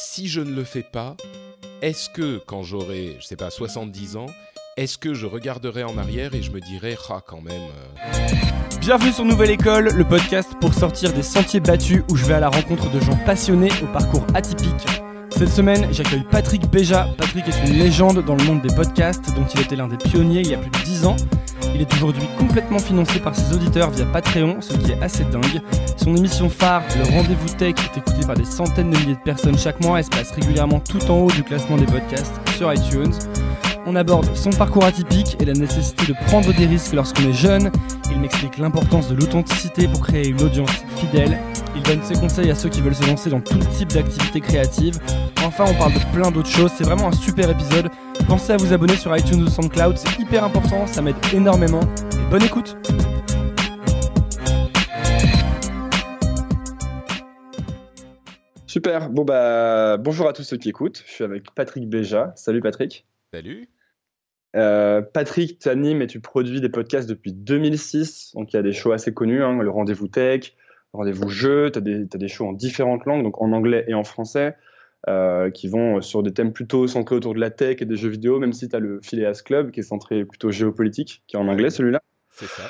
si je ne le fais pas, est-ce que quand j'aurai, je sais pas, 70 ans, est-ce que je regarderai en arrière et je me dirai, ah quand même. Euh, Bienvenue sur Nouvelle École, le podcast pour sortir des sentiers battus où je vais à la rencontre de gens passionnés au parcours atypique. Cette semaine, j'accueille Patrick Béja. Patrick est une légende dans le monde des podcasts dont il était l'un des pionniers il y a plus de 10 ans. Il est aujourd'hui complètement financé par ses auditeurs via Patreon, ce qui est assez dingue. Son émission phare, le Rendez-vous Tech, est écoutée par des centaines de milliers de personnes chaque mois et se passe régulièrement tout en haut du classement des podcasts sur iTunes. On aborde son parcours atypique et la nécessité de prendre des risques lorsqu'on est jeune. Il m'explique l'importance de l'authenticité pour créer une audience fidèle. Il donne ses conseils à ceux qui veulent se lancer dans tout type d'activités créatives. On parle de plein d'autres choses. C'est vraiment un super épisode. Pensez à vous abonner sur iTunes ou SoundCloud, c'est hyper important, ça m'aide énormément. Et bonne écoute Super, bon bah bonjour à tous ceux qui écoutent, je suis avec Patrick Béja. Salut Patrick. Salut. Euh, Patrick, tu animes et tu produis des podcasts depuis 2006, donc il y a des shows assez connus, hein, le Rendez-vous Tech, le Rendez-vous Jeu, tu as, des shows en différentes langues, donc en anglais et en français. Euh, qui vont sur des thèmes plutôt centrés autour de la tech et des jeux vidéo, même si tu as le Phileas Club qui est centré plutôt géopolitique, qui est en anglais celui-là. C'est ça.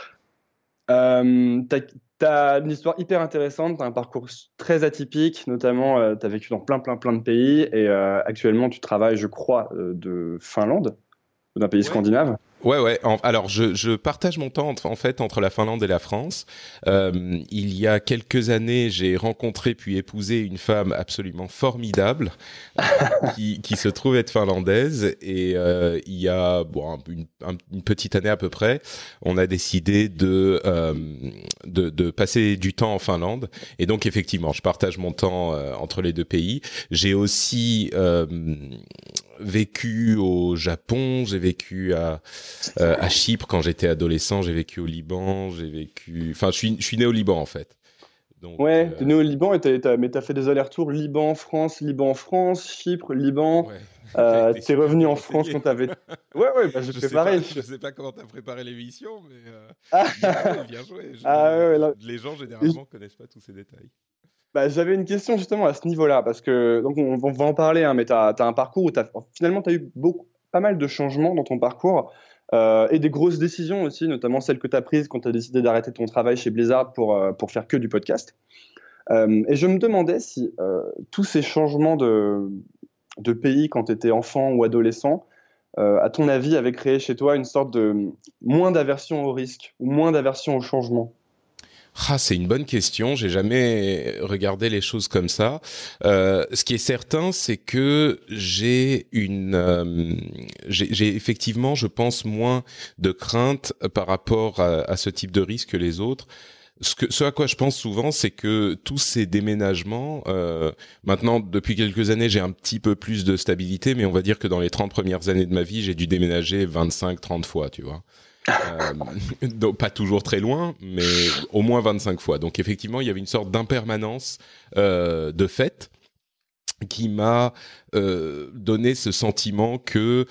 Euh, tu as, une histoire hyper intéressante, tu as un parcours très atypique, notamment euh, tu as vécu dans plein, plein, plein de pays et actuellement tu travailles, je crois, de Finlande, d'un pays scandinave. Ouais, ouais. alors, je, je, partage mon temps en fait entre la Finlande et la France. Euh, il y a quelques années, j'ai rencontré puis épousé une femme absolument formidable qui, qui, se trouve être finlandaise. Et euh, il y a bon, une, une, petite année à peu près, on a décidé de, euh, de, de, passer du temps en Finlande. Et donc, effectivement, je partage mon temps euh, entre les deux pays. J'ai aussi euh, vécu au Japon, j'ai vécu à, euh, à Chypre quand j'étais adolescent, j'ai vécu au Liban, j'ai vécu. Enfin, je suis, je suis né au Liban en fait. Donc, ouais, euh... t'es né au Liban, et t'as, mais t'as fait des allers-retours Liban-France, Liban-France, Chypre, Liban. Ouais. Euh, t'es revenu en France quand t'avais. Ouais, ouais, bah, j'ai fait pareil. je sais pas comment t'as préparé l'émission, mais. Euh... Ah. bien joué. Ah, ouais, là... Les gens généralement connaissent pas tous ces détails. Bah, J'avais une question justement à ce niveau-là, parce que donc on, va en parler, hein, mais tu as, un parcours où as, finalement tu as eu pas mal de changements dans ton parcours euh, et des grosses décisions aussi, notamment celles que tu as prises quand tu as décidé d'arrêter ton travail chez Blizzard pour, euh, pour faire que du podcast. Euh, et je me demandais si tous ces changements de, de pays quand tu étais enfant ou adolescent, à ton avis, avaient créé chez toi une sorte de moins d'aversion au risque ou moins d'aversion au changement? Ah, c'est une bonne question. J'ai jamais regardé les choses comme ça. Euh, ce qui est certain, c'est que j'ai une, euh, j'ai effectivement, je pense, moins de crainte par rapport à, à, ce type de risque que les autres. Ce, que, ce à quoi je pense souvent, c'est que tous ces déménagements, euh, maintenant, depuis quelques années, j'ai un petit peu plus de stabilité, mais on va dire que dans les 30 premières années de ma vie, j'ai dû déménager 25-30 fois, tu vois. Euh, pas toujours très loin, mais au moins 25 fois. Donc effectivement, il y avait une sorte d'impermanence euh, de fait qui m'a euh, donné ce sentiment que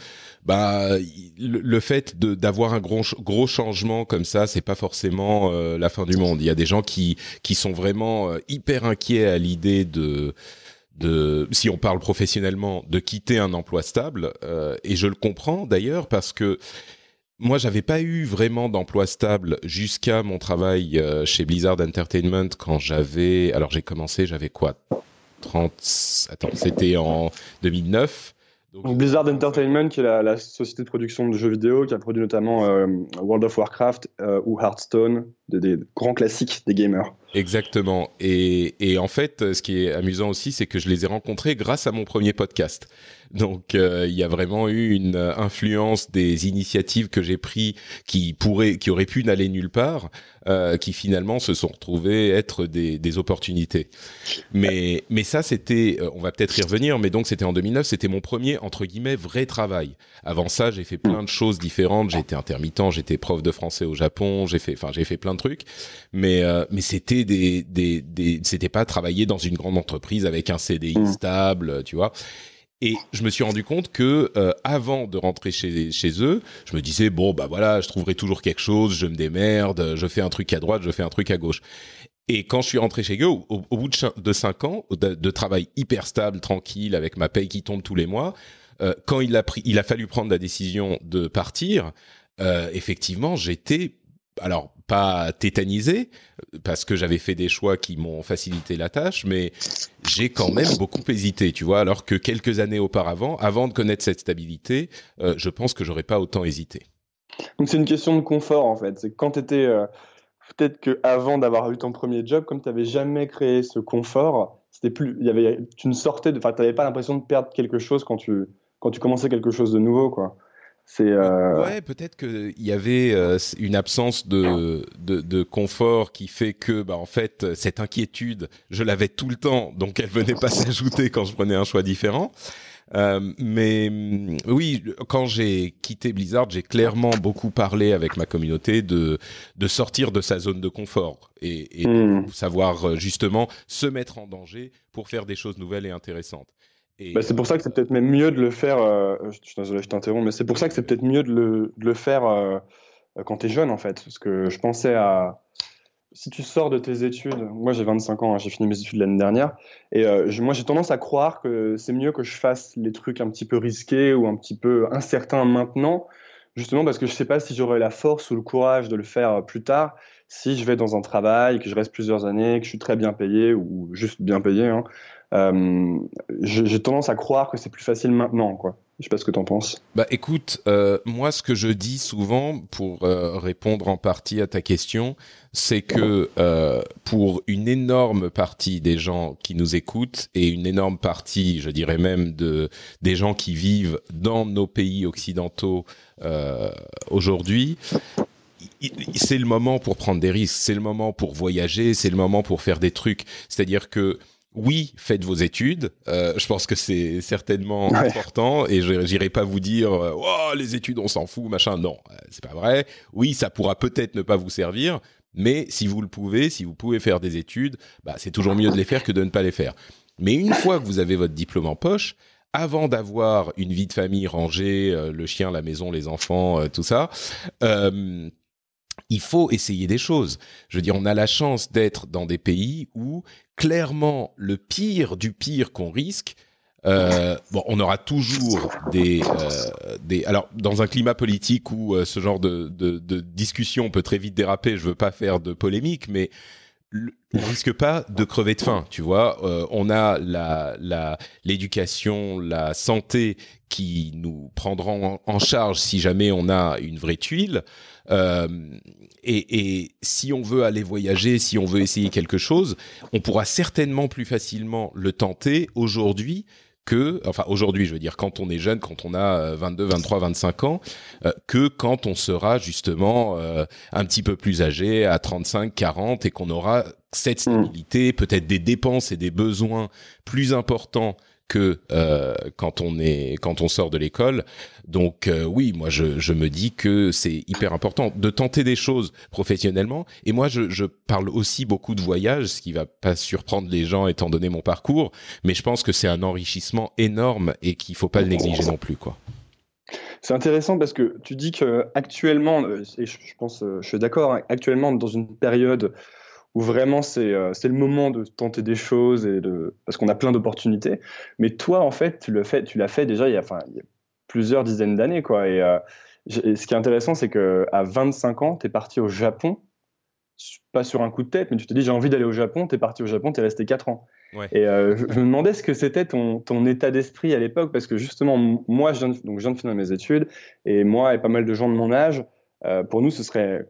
bah le, fait d'avoir un gros gros changement comme ça c'est pas forcément la fin du monde il y a des gens qui qui sont vraiment hyper inquiets à l'idée de de, si on parle professionnellement, de quitter un emploi stable. Et je le comprends d'ailleurs parce que moi, j'avais pas eu vraiment d'emploi stable jusqu'à mon travail euh, chez Blizzard Entertainment quand j'avais. Alors, j'ai commencé, j'avais quoi? 30. Attends, c'était en 2009. Donc, Blizzard Entertainment, qui est la, la, société de production de jeux vidéo, qui a produit notamment euh, World of Warcraft euh, ou Hearthstone, des, des, grands classiques des gamers. Exactement. Et, et, en fait, ce qui est amusant aussi, c'est que je les ai rencontrés grâce à mon premier podcast. Donc euh, il y a vraiment eu une influence des initiatives que j'ai prises qui pourraient, qui auraient pu n'aller nulle part, euh, qui finalement se sont retrouvées être des, des opportunités. Mais mais ça c'était, euh, on va peut-être y revenir, mais donc c'était en 2009, c'était mon premier entre guillemets vrai travail. Avant ça, j'ai fait plein de choses différentes. J'étais intermittent, j'étais prof de français au Japon, j'ai fait, enfin j'ai fait plein de trucs, mais euh, mais c'était des des, des c'était pas travailler dans une grande entreprise avec un CDI mmh. stable, tu vois. Et je me suis rendu compte que euh, avant de rentrer chez, eux, je me disais bon bah voilà, je trouverai toujours quelque chose, je me démerde, je fais un truc à droite, je fais un truc à gauche. Et quand je suis rentré chez Go, au, bout de, de cinq ans de, travail hyper stable, tranquille, avec ma paye qui tombe tous les mois, euh, quand il a pris, il a fallu prendre la décision de partir. Euh, effectivement, j'étais alors pas tétanisé parce que j'avais fait des choix qui m'ont facilité la tâche, mais j'ai quand même beaucoup hésité, tu vois. Alors que quelques années auparavant, avant de connaître cette stabilité, euh, je pense que j'aurais pas autant hésité. Donc c'est une question de confort en fait. C'est quand tu étais euh, peut-être que avant d'avoir eu ton premier job, comme tu n'avais jamais créé ce confort, c'était plus, il y avait, tu ne sortais, enfin, tu n'avais pas l'impression de perdre quelque chose quand tu quand tu commençais quelque chose de nouveau, quoi. C'est euh... ouais, peut-être qu'il y avait euh, une absence de, de, de, confort qui fait que, bah, en fait, cette inquiétude, je l'avais tout le temps, donc elle venait pas s'ajouter quand je prenais un choix différent. Euh, mais mm, oui, quand j'ai quitté Blizzard, j'ai clairement beaucoup parlé avec ma communauté de de sortir de sa zone de confort et, et hmm. de savoir euh, justement se mettre en danger pour faire des choses nouvelles et intéressantes. Bah, c'est pour ça que c'est peut-être même mieux de le faire. Euh, je je t'interromps, mais c'est pour ça que c'est peut-être mieux de le, faire euh, quand tu es jeune, en fait. Parce que je pensais à. Si tu sors de tes études, moi j'ai 25 ans, hein, j'ai fini mes études l'année dernière, et euh, moi j'ai tendance à croire que c'est mieux que je fasse les trucs un petit peu risqués ou un petit peu incertains maintenant, justement parce que je sais pas si j'aurai la force ou le courage de le faire plus tard, si je vais dans un travail, que je reste plusieurs années, que je suis très bien payé ou juste bien payé. Hein, euh, j'ai tendance à croire que c'est plus facile maintenant, quoi. Je sais pas ce que tu en penses. Bah écoute, euh, moi ce que je dis souvent pour euh, répondre en partie à ta question, c'est que euh, pour une énorme partie des gens qui nous écoutent et une énorme partie, je dirais même de des gens qui vivent dans nos pays occidentaux euh, aujourd'hui, c'est le moment pour prendre des risques, c'est le moment pour voyager, c'est le moment pour faire des trucs. C'est-à-dire que oui, faites vos études. Euh, je pense que c'est certainement important et je n'irai pas vous dire euh, oh, les études on s'en fout machin. Non, euh, c'est pas vrai. Oui, ça pourra peut-être ne pas vous servir, mais si vous le pouvez, si vous pouvez faire des études, bah, c'est toujours mieux de les faire que de ne pas les faire. Mais une fois que vous avez votre diplôme en poche, avant d'avoir une vie de famille rangée, le chien, la maison, les enfants, tout ça, il faut essayer des choses. Je veux dire, on a la chance d'être dans des pays où clairement le pire du pire qu'on risque. Euh, bon, on aura toujours des, euh, des. Alors, dans un climat politique où euh, ce genre de, discussion peut très vite déraper, je veux pas faire de polémique, mais on risque pas de crever de faim, tu vois. On a la l'éducation, la, santé qui nous prendront en, charge si jamais on a une vraie tuile. Euh, et, et, si on veut aller voyager, si on veut essayer quelque chose, on pourra certainement plus facilement le tenter aujourd'hui que, enfin aujourd'hui, je veux dire, quand on est jeune, quand on a 22, 23, 25 ans, euh, que quand on sera justement euh, un petit peu plus âgé, à 35, 40, et qu'on aura cette hmm. stabilité, peut-être des dépenses et des besoins plus importants que euh, quand on est quand on sort de l'école. Donc euh, oui, moi je, me dis que c'est hyper important de tenter des choses professionnellement. Et moi je, je parle aussi beaucoup de voyage, ce qui va pas surprendre les gens étant donné mon parcours, mais je pense que c'est un enrichissement énorme et qu'il faut pas le négliger non plus quoi. C'est intéressant parce que tu dis que actuellement, euh, et je pense, je suis d'accord, hein, actuellement dans une période où vraiment euh, c'est le moment de tenter des choses et de parce qu'on a plein d'opportunités. Mais toi, en fait, tu l'as fait, tu fait déjà il y a, enfin, il y a plusieurs dizaines d'années, quoi. Et, euh, ce qui est intéressant, c'est que à 25 ans, tu es parti au Japon, pas sur un coup de tête, mais tu te dis j'ai envie d'aller au Japon. Tu es parti au Japon, tu es resté 4 ans. Et euh, je, me demandais ce que c'était ton, ton état d'esprit à l'époque, parce que justement, moi, je viens, de, donc, je viens de finir mes études, et moi et pas mal de gens de mon âge, pour nous, ce serait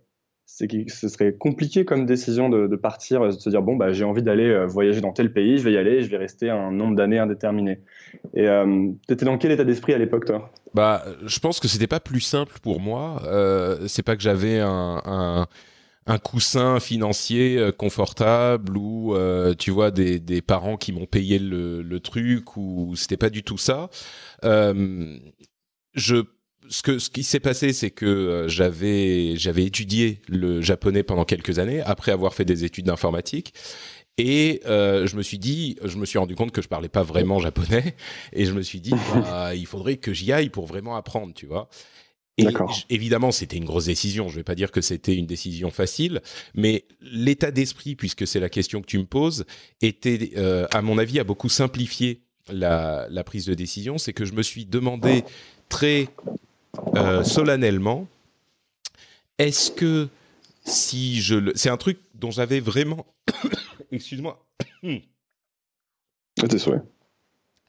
ce serait compliqué comme décision de, partir, de se dire bon bah j'ai envie d'aller euh, voyager dans tel pays, je vais y aller, je vais rester un nombre d'années indéterminé. Et euh, étais dans quel état d'esprit à l'époque toi? Bah je pense que c'était pas plus simple pour moi. Euh, c'est pas que j'avais un, un, coussin financier euh, confortable ou tu vois des, des parents qui m'ont payé le, le truc ou c'était pas du tout ça. je ce que ce qui s'est passé, c'est que euh, j'avais j'avais étudié le japonais pendant quelques années après avoir fait des études d'informatique. Et euh, je me suis dit, je me suis rendu compte que je parlais pas vraiment japonais, et je me suis dit, bah, il faudrait que j'y aille pour vraiment apprendre, tu vois. Et évidemment, c'était une grosse décision. Je vais pas dire que c'était une décision facile, mais l'état d'esprit, puisque c'est la question que tu me poses, était, euh, à mon avis, a beaucoup simplifié la, la prise de décision. C'est que je me suis demandé très euh, solennellement, est-ce que si je le, c'est un truc dont j'avais vraiment, excuse-moi. Tes souhaits.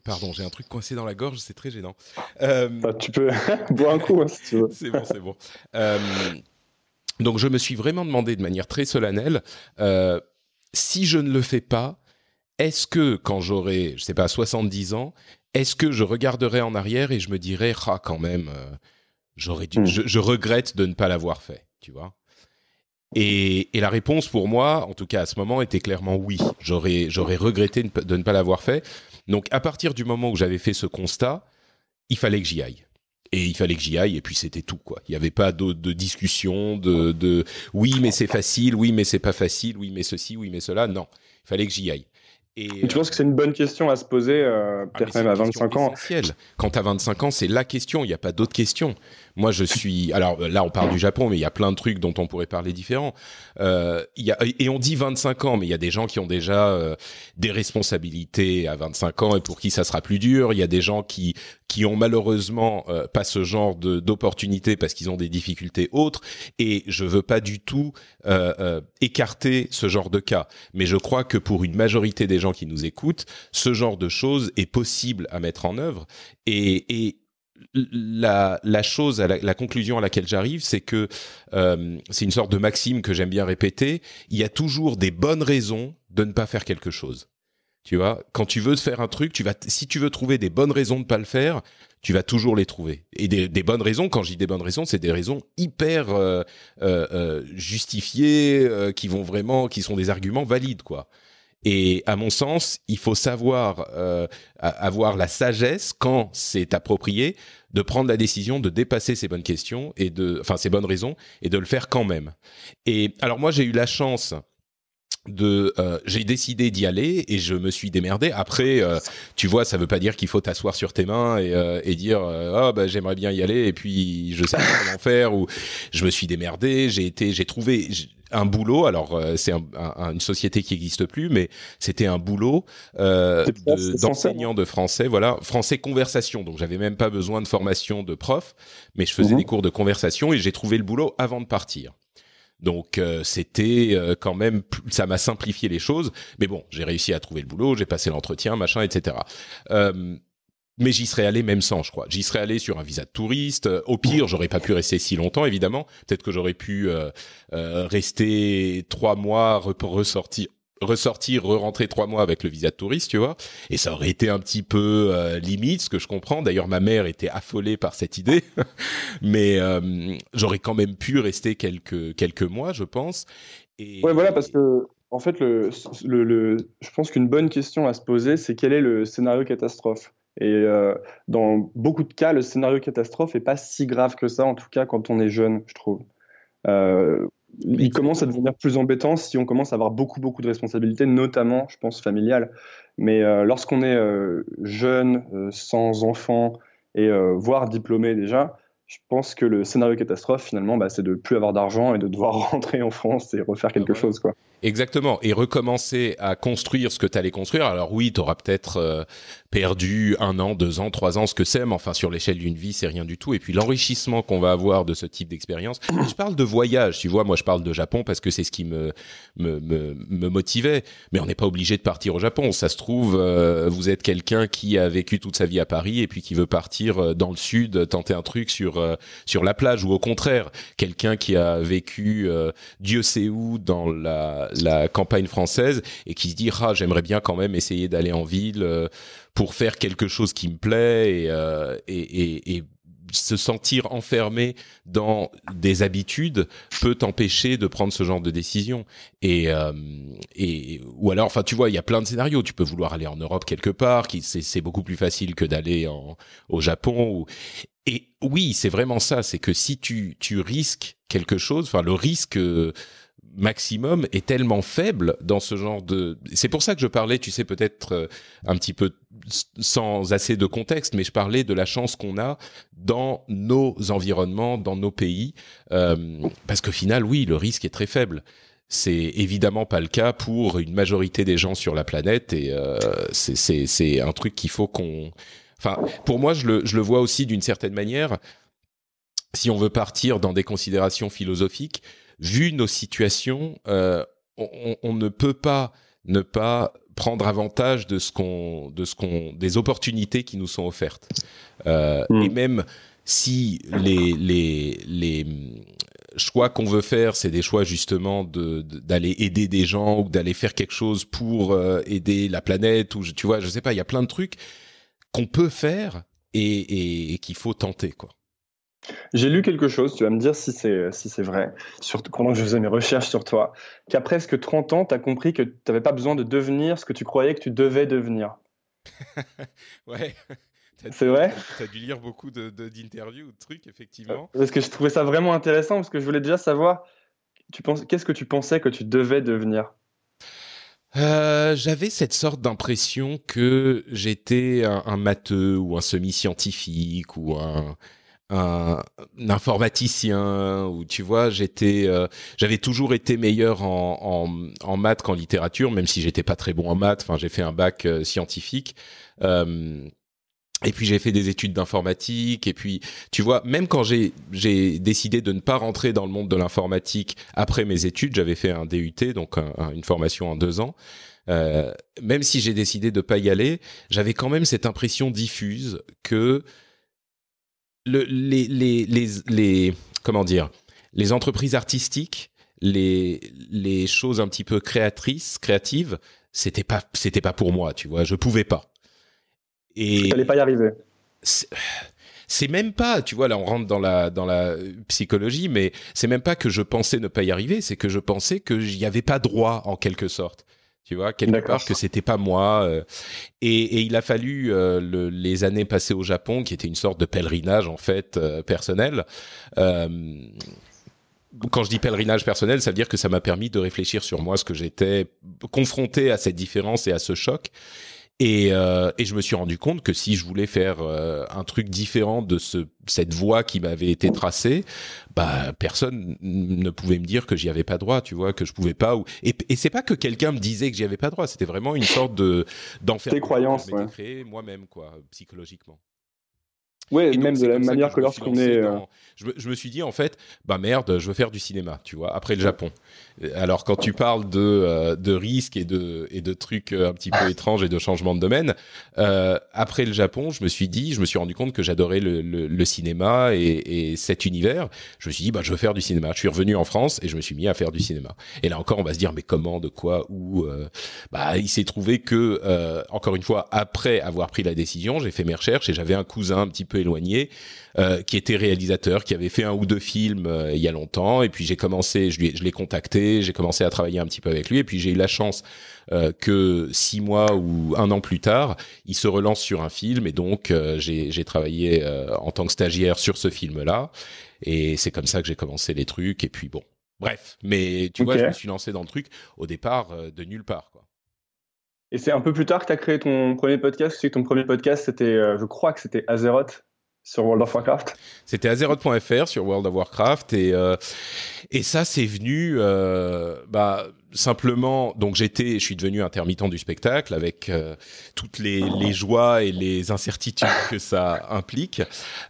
Pardon, j'ai un truc coincé dans la gorge, c'est très gênant. Euh, bah, tu peux boire un coup hein, si tu veux. c'est bon, c'est bon. Euh, donc je me suis vraiment demandé de manière très solennelle, euh, si je ne le fais pas, est-ce que quand j'aurai, je sais pas, 70 ans, est-ce que je regarderai en arrière et je me dirai, ah quand même, j'aurais dû, hmm. je, regrette de ne pas l'avoir fait, tu vois? Et, et, la réponse pour moi, en tout cas à ce moment, était clairement oui. J'aurais, j'aurais regretté de ne pas l'avoir fait donc à partir du moment où j'avais fait ce constat, il fallait que j'y aille. Et il fallait que j'y aille, et puis c'était tout, quoi. Il n'y avait pas de, de discussion, de, de oui, mais c'est facile, oui, mais c'est pas facile, oui, mais ceci, oui, mais cela. Non, il fallait que j'y aille. Et, tu penses que c'est une bonne question à se poser, euh, ah, peut-être même à 25 ans? Quand tu as 25 ans, c'est la question, il n'y a pas d'autre question. Moi, je suis. Alors là, on parle du Japon, mais il y a plein de trucs dont on pourrait parler différents. Euh, y a... Et on dit 25 ans, mais il y a des gens qui ont déjà euh, des responsabilités à 25 ans et pour qui ça sera plus dur. Il y a des gens qui qui ont malheureusement euh, pas ce genre de d'opportunités parce qu'ils ont des difficultés autres. Et je veux pas du tout euh, euh, écarter ce genre de cas, mais je crois que pour une majorité des gens qui nous écoutent, ce genre de choses est possible à mettre en œuvre. Et, et la, chose, la, conclusion à laquelle j'arrive, c'est que euh, c'est une sorte de maxime que j'aime bien répéter. Il y a toujours des bonnes raisons de ne pas faire quelque chose. Tu vois, quand tu veux faire un truc, tu vas, si tu veux trouver des bonnes raisons de pas le faire, tu vas toujours les trouver. Et des, bonnes raisons, quand je dis des bonnes raisons, c'est des raisons hyper euh, euh, justifiées, qui vont vraiment, qui sont des arguments valides, quoi. Et à mon sens, il faut savoir euh, avoir la sagesse quand c'est approprié de prendre la décision de dépasser ces bonnes questions et de, enfin ces bonnes raisons et de le faire quand même. Et alors moi j'ai eu la chance de euh, j'ai décidé d'y aller et je me suis démerdé après euh, tu vois ça veut pas dire qu'il faut t'asseoir sur tes mains et, euh, et dire ah bah j'aimerais bien y aller et puis je sais pas comment faire ou je me suis démerdé j'ai été j'ai trouvé un boulot alors c'est une société qui n'existe plus mais c'était un boulot d'enseignant de, français voilà français conversation donc j'avais même pas besoin de formation de prof mais je faisais mhm. des cours de conversation et j'ai trouvé le boulot avant de partir donc euh, c'était euh, quand même, ça m'a simplifié les choses. Mais bon, j'ai réussi à trouver le boulot, j'ai passé l'entretien, machin, etc. Euh, mais j'y serais allé même sans, je crois. J'y serais allé sur un visa de touriste. Au pire, j'aurais pas pu rester si longtemps, évidemment. Peut-être que j'aurais pu rester trois mois, ressortir ressortir, re-rentrer trois mois avec le visa de touriste, tu vois. Et ça aurait été un petit peu euh, limite, ce que je comprends. D'ailleurs, ma mère était affolée par cette idée, mais euh, j'aurais quand même pu rester quelques quelques mois, je pense. Et... Ouais, voilà, parce que en fait, le, je pense qu'une bonne question à se poser, c'est quel est le scénario catastrophe? Et euh, dans beaucoup de cas, le scénario catastrophe est pas si grave que ça, en tout cas quand on est jeune, je trouve. Euh, il commence à devenir plus embêtant si on commence à avoir beaucoup, beaucoup de responsabilités, notamment, je pense, familiales. Mais euh, lorsqu'on est jeune, sans enfant, et voire diplômé déjà, je pense que le scénario catastrophe, finalement, bah, c'est de plus avoir d'argent et de devoir rentrer en France et refaire quelque chose. Quoi. Exactement. Et recommencer à construire ce que tu allais construire. Alors oui, tu auras peut-être euh, perdu un an, deux ans, trois ans, ce que c'est, mais enfin sur l'échelle d'une vie, c'est rien du tout. Et puis l'enrichissement qu'on va avoir de ce type d'expérience. Je parle de voyage, tu vois. Moi, je parle de Japon parce que c'est ce qui me me, me, me motivait. Mais on n'est pas obligé de partir au Japon. Ça se trouve, euh, vous êtes quelqu'un qui a vécu toute sa vie à Paris et puis qui veut partir euh, dans le sud, tenter un truc sur sur la plage, ou au contraire, quelqu'un qui a vécu Dieu sait où dans la campagne française et qui se dit ah j'aimerais bien quand même essayer d'aller en ville euh, pour faire quelque chose qui me plaît euh, et, et, se sentir enfermé dans des habitudes peut t'empêcher de prendre ce genre de décision. Et euh, et ou alors enfin tu vois il y a plein de scénarios. Tu peux vouloir aller en Europe quelque part qui c'est beaucoup plus facile que d'aller au Japon et oui c'est vraiment ça. C'est que si tu tu risques quelque chose enfin le risque maximum est tellement faible dans ce genre de. C'est pour ça que je parlais, tu sais, peut-être euh, un petit peu sans assez de contexte, mais je parlais de la chance qu'on a dans nos environnements, dans nos pays, euh, parce qu'au final, oui, le risque est très faible. C'est évidemment pas le cas pour une majorité des gens sur la planète, et euh, c'est un truc qu'il faut qu'on. Enfin, pour moi, je le, je le vois aussi d'une certaine manière. Si on veut partir dans des considérations philosophiques, vu nos situations, euh, on, on, ne peut pas ne pas prendre avantage de ce qu'on, de ce qu'on, des opportunités qui nous sont offertes. Euh, mm. Et même si les les les choix qu'on veut faire, c'est des choix justement de, d'aller aider des gens ou d'aller faire quelque chose pour euh, aider la planète ou tu vois, je sais pas, il y a plein de trucs qu'on peut faire et, et, et qu'il faut tenter quoi. J'ai lu quelque chose, tu vas me dire si c'est si c'est vrai, pendant que je faisais mes recherches sur toi, qu'à presque 30 ans, tu as compris que tu n'avais pas besoin de devenir ce que tu croyais que tu devais devenir. ouais. C'est vrai? Tu as dû lire beaucoup d'interviews de, ou de trucs, effectivement. Euh, parce que je trouvais ça vraiment intéressant, parce que je voulais déjà savoir, tu penses, qu'est-ce que tu pensais que tu devais devenir? Euh, j'avais cette sorte d'impression que j'étais un, un, matheux ou un semi-scientifique ou un, un, informaticien ou tu vois j'étais euh, j'avais toujours été meilleur en, en, en maths qu'en littérature même si j'étais pas très bon en maths. Enfin j'ai fait un bac euh, scientifique. Euh, et puis j'ai fait des études d'informatique. Et puis tu vois même quand j'ai j'ai décidé de ne pas rentrer dans le monde de l'informatique après mes études j'avais fait un DUT donc une formation en deux ans. Euh, même si j'ai décidé de pas y aller j'avais quand même cette impression diffuse que le, les, les, les, les, comment dire, les entreprises artistiques, les, les choses un petit peu créatrices, créatives, c'était pas, c'était pas pour moi, tu vois, je pouvais pas. Et. T'allais pas y arriver. C'est même pas, tu vois, là on rentre dans la dans la psychologie, mais c'est même pas que je pensais ne pas y arriver, c'est que je pensais que n'y avait pas droit en quelque sorte tu vois quelque part que c'était pas moi euh, et, et, il a fallu euh, le, les années passées au Japon qui était une sorte de pèlerinage en fait euh, personnel quand je dis pèlerinage personnel, ça veut dire que ça m'a permis de réfléchir sur moi, ce que j'étais confronté à cette différence et à ce choc. Et, euh, et, je me suis rendu compte que si je voulais faire euh, un truc différent de ce, cette voie qui m'avait été tracée, bah personne ne pouvait me dire que j'y avais pas droit, tu vois, que je pouvais pas. Ou... Et, et c'est pas que quelqu'un me disait que j'y avais pas droit, c'était vraiment une sorte de d'enfer. Des croyances, ouais. créé moi-même, quoi, psychologiquement. Ouais, même de la même manière que, lorsqu'on est. Euh, je, me, je, me, suis dit en fait, bah merde, je veux faire du cinéma, tu vois, après le Japon. Alors quand tu parles de euh, de risques et de et de trucs euh, un petit peu étranges et de changements de domaine, euh, après le Japon, je me suis dit, je me suis rendu compte que j'adorais le, le, le, cinéma et, et, cet univers. Je me suis dit, bah je veux faire du cinéma. Je suis revenu en France et je me suis mis à faire du cinéma. Et là encore, on va se dire, mais comment, de quoi, où Bah il s'est trouvé que encore une fois, après avoir pris la décision, j'ai fait mes recherches et j'avais un cousin un petit peu éloigné, euh, qui était réalisateur, qui avait fait un ou deux films euh, il y a longtemps. Et puis j'ai commencé, je, lui, je l'ai contacté, j'ai commencé à travailler un petit peu avec lui. Et puis j'ai eu la chance euh, que six mois ou un an plus tard, il se relance sur un film. Et donc j'ai, j'ai travaillé en tant que stagiaire sur ce film-là. Et c'est comme ça que j'ai commencé les trucs. Et puis bon, bref. Mais tu okay. vois, je me suis lancé dans le truc au départ de nulle part, quoi. Et c'est un peu plus tard que tu as créé ton premier podcast. Tu sais que ton premier podcast, c'était, je crois que c'était Azeroth sur World of Warcraft. C'était azeroth.fr sur World of Warcraft et euh, et ça c'est venu euh, bah simplement, donc j'étais, je suis devenu intermittent du spectacle avec euh, toutes les, les, joies et les incertitudes que ça implique.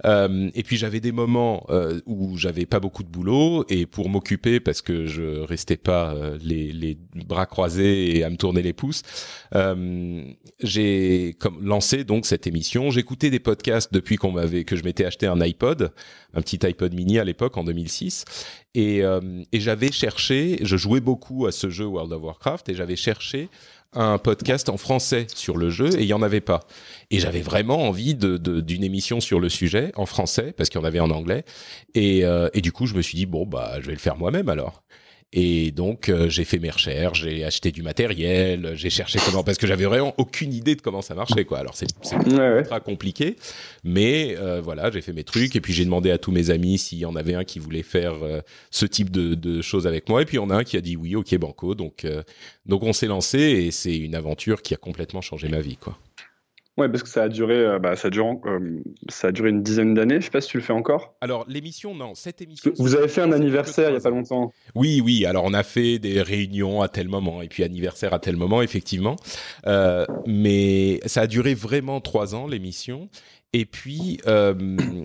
Euh, et puis j'avais des moments euh, où j'avais pas beaucoup de boulot et pour m'occuper parce que je restais pas euh, les, les, bras croisés et à me tourner les pouces, euh, j'ai lancé donc cette émission. J'écoutais des podcasts depuis qu'on m'avait que je m'étais acheté un iPod, un petit iPod mini à l'époque en 2006 et, euh, et j'avais cherché, je jouais beaucoup à ce jeu World of Warcraft et j'avais cherché un podcast en français sur le jeu et il y en avait pas. Et j'avais vraiment envie de, de, d'une émission sur le sujet en français parce qu'il y en avait en anglais. Et, euh, et du coup, je me suis dit bon bah je vais le faire moi-même alors. Et donc euh, j'ai fait mes recherches, j'ai acheté du matériel, j'ai cherché comment parce que j'avais vraiment aucune idée de comment ça marchait quoi. Alors c'est Ouais, très compliqué, mais euh, voilà j'ai fait mes trucs et puis j'ai demandé à tous mes amis s'il y en avait un qui voulait faire euh, ce type de, de choses avec moi et puis il y en a un qui a dit oui ok banco donc donc on s'est lancé et c'est une aventure qui a complètement changé ma vie quoi. Ouais, parce que ça a duré, euh, bah, ça, dure, en- euh, ça a duré une dizaine d'années. Je sais pas si tu le fais encore. Alors l'émission non cette émission Vous avez fait un anniversaire il y a pas longtemps. Oui, oui. Alors, on a fait des réunions à tel moment et puis anniversaire à tel moment, effectivement. Euh, mais ça a duré vraiment trois ans l'émission. Et puis, euh,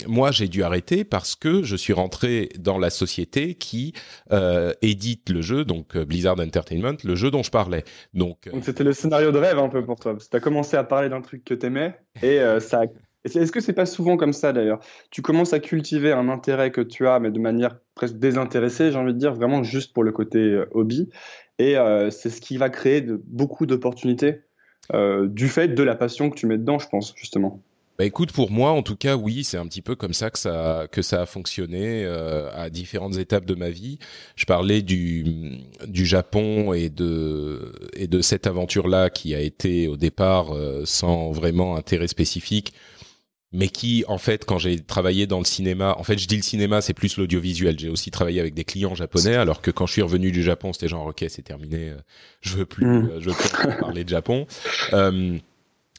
moi, j'ai dû arrêter parce que je suis rentré dans la société qui euh, édite le jeu, donc euh, Blizzard Entertainment, le jeu dont je parlais. Donc, c'était le scénario de rêve un peu pour toi. Parce que tu as commencé à parler d'un truc que t'aimais et ça. Est-ce que c'est pas souvent comme ça d'ailleurs? Tu commences à cultiver un intérêt que tu as, mais de manière presque désintéressée, j'ai envie de dire, vraiment juste pour le côté hobby. Et c'est ce qui va créer beaucoup d'opportunités du fait de la passion que tu mets dedans, je pense, justement. Bah écoute, pour moi, en tout cas, oui, c'est un petit peu comme ça que ça que ça a fonctionné euh, à différentes étapes de ma vie. Je parlais du du Japon et de et de cette aventure-là qui a été au départ euh, sans vraiment intérêt spécifique, mais qui, en fait, quand j'ai travaillé dans le cinéma, en fait, je dis le cinéma, c'est plus l'audiovisuel. J'ai aussi travaillé avec des clients japonais, alors que quand je suis revenu du Japon, c'était genre, ok, c'est terminé, euh, je veux plus, Mm. euh, je veux plus parler de Japon.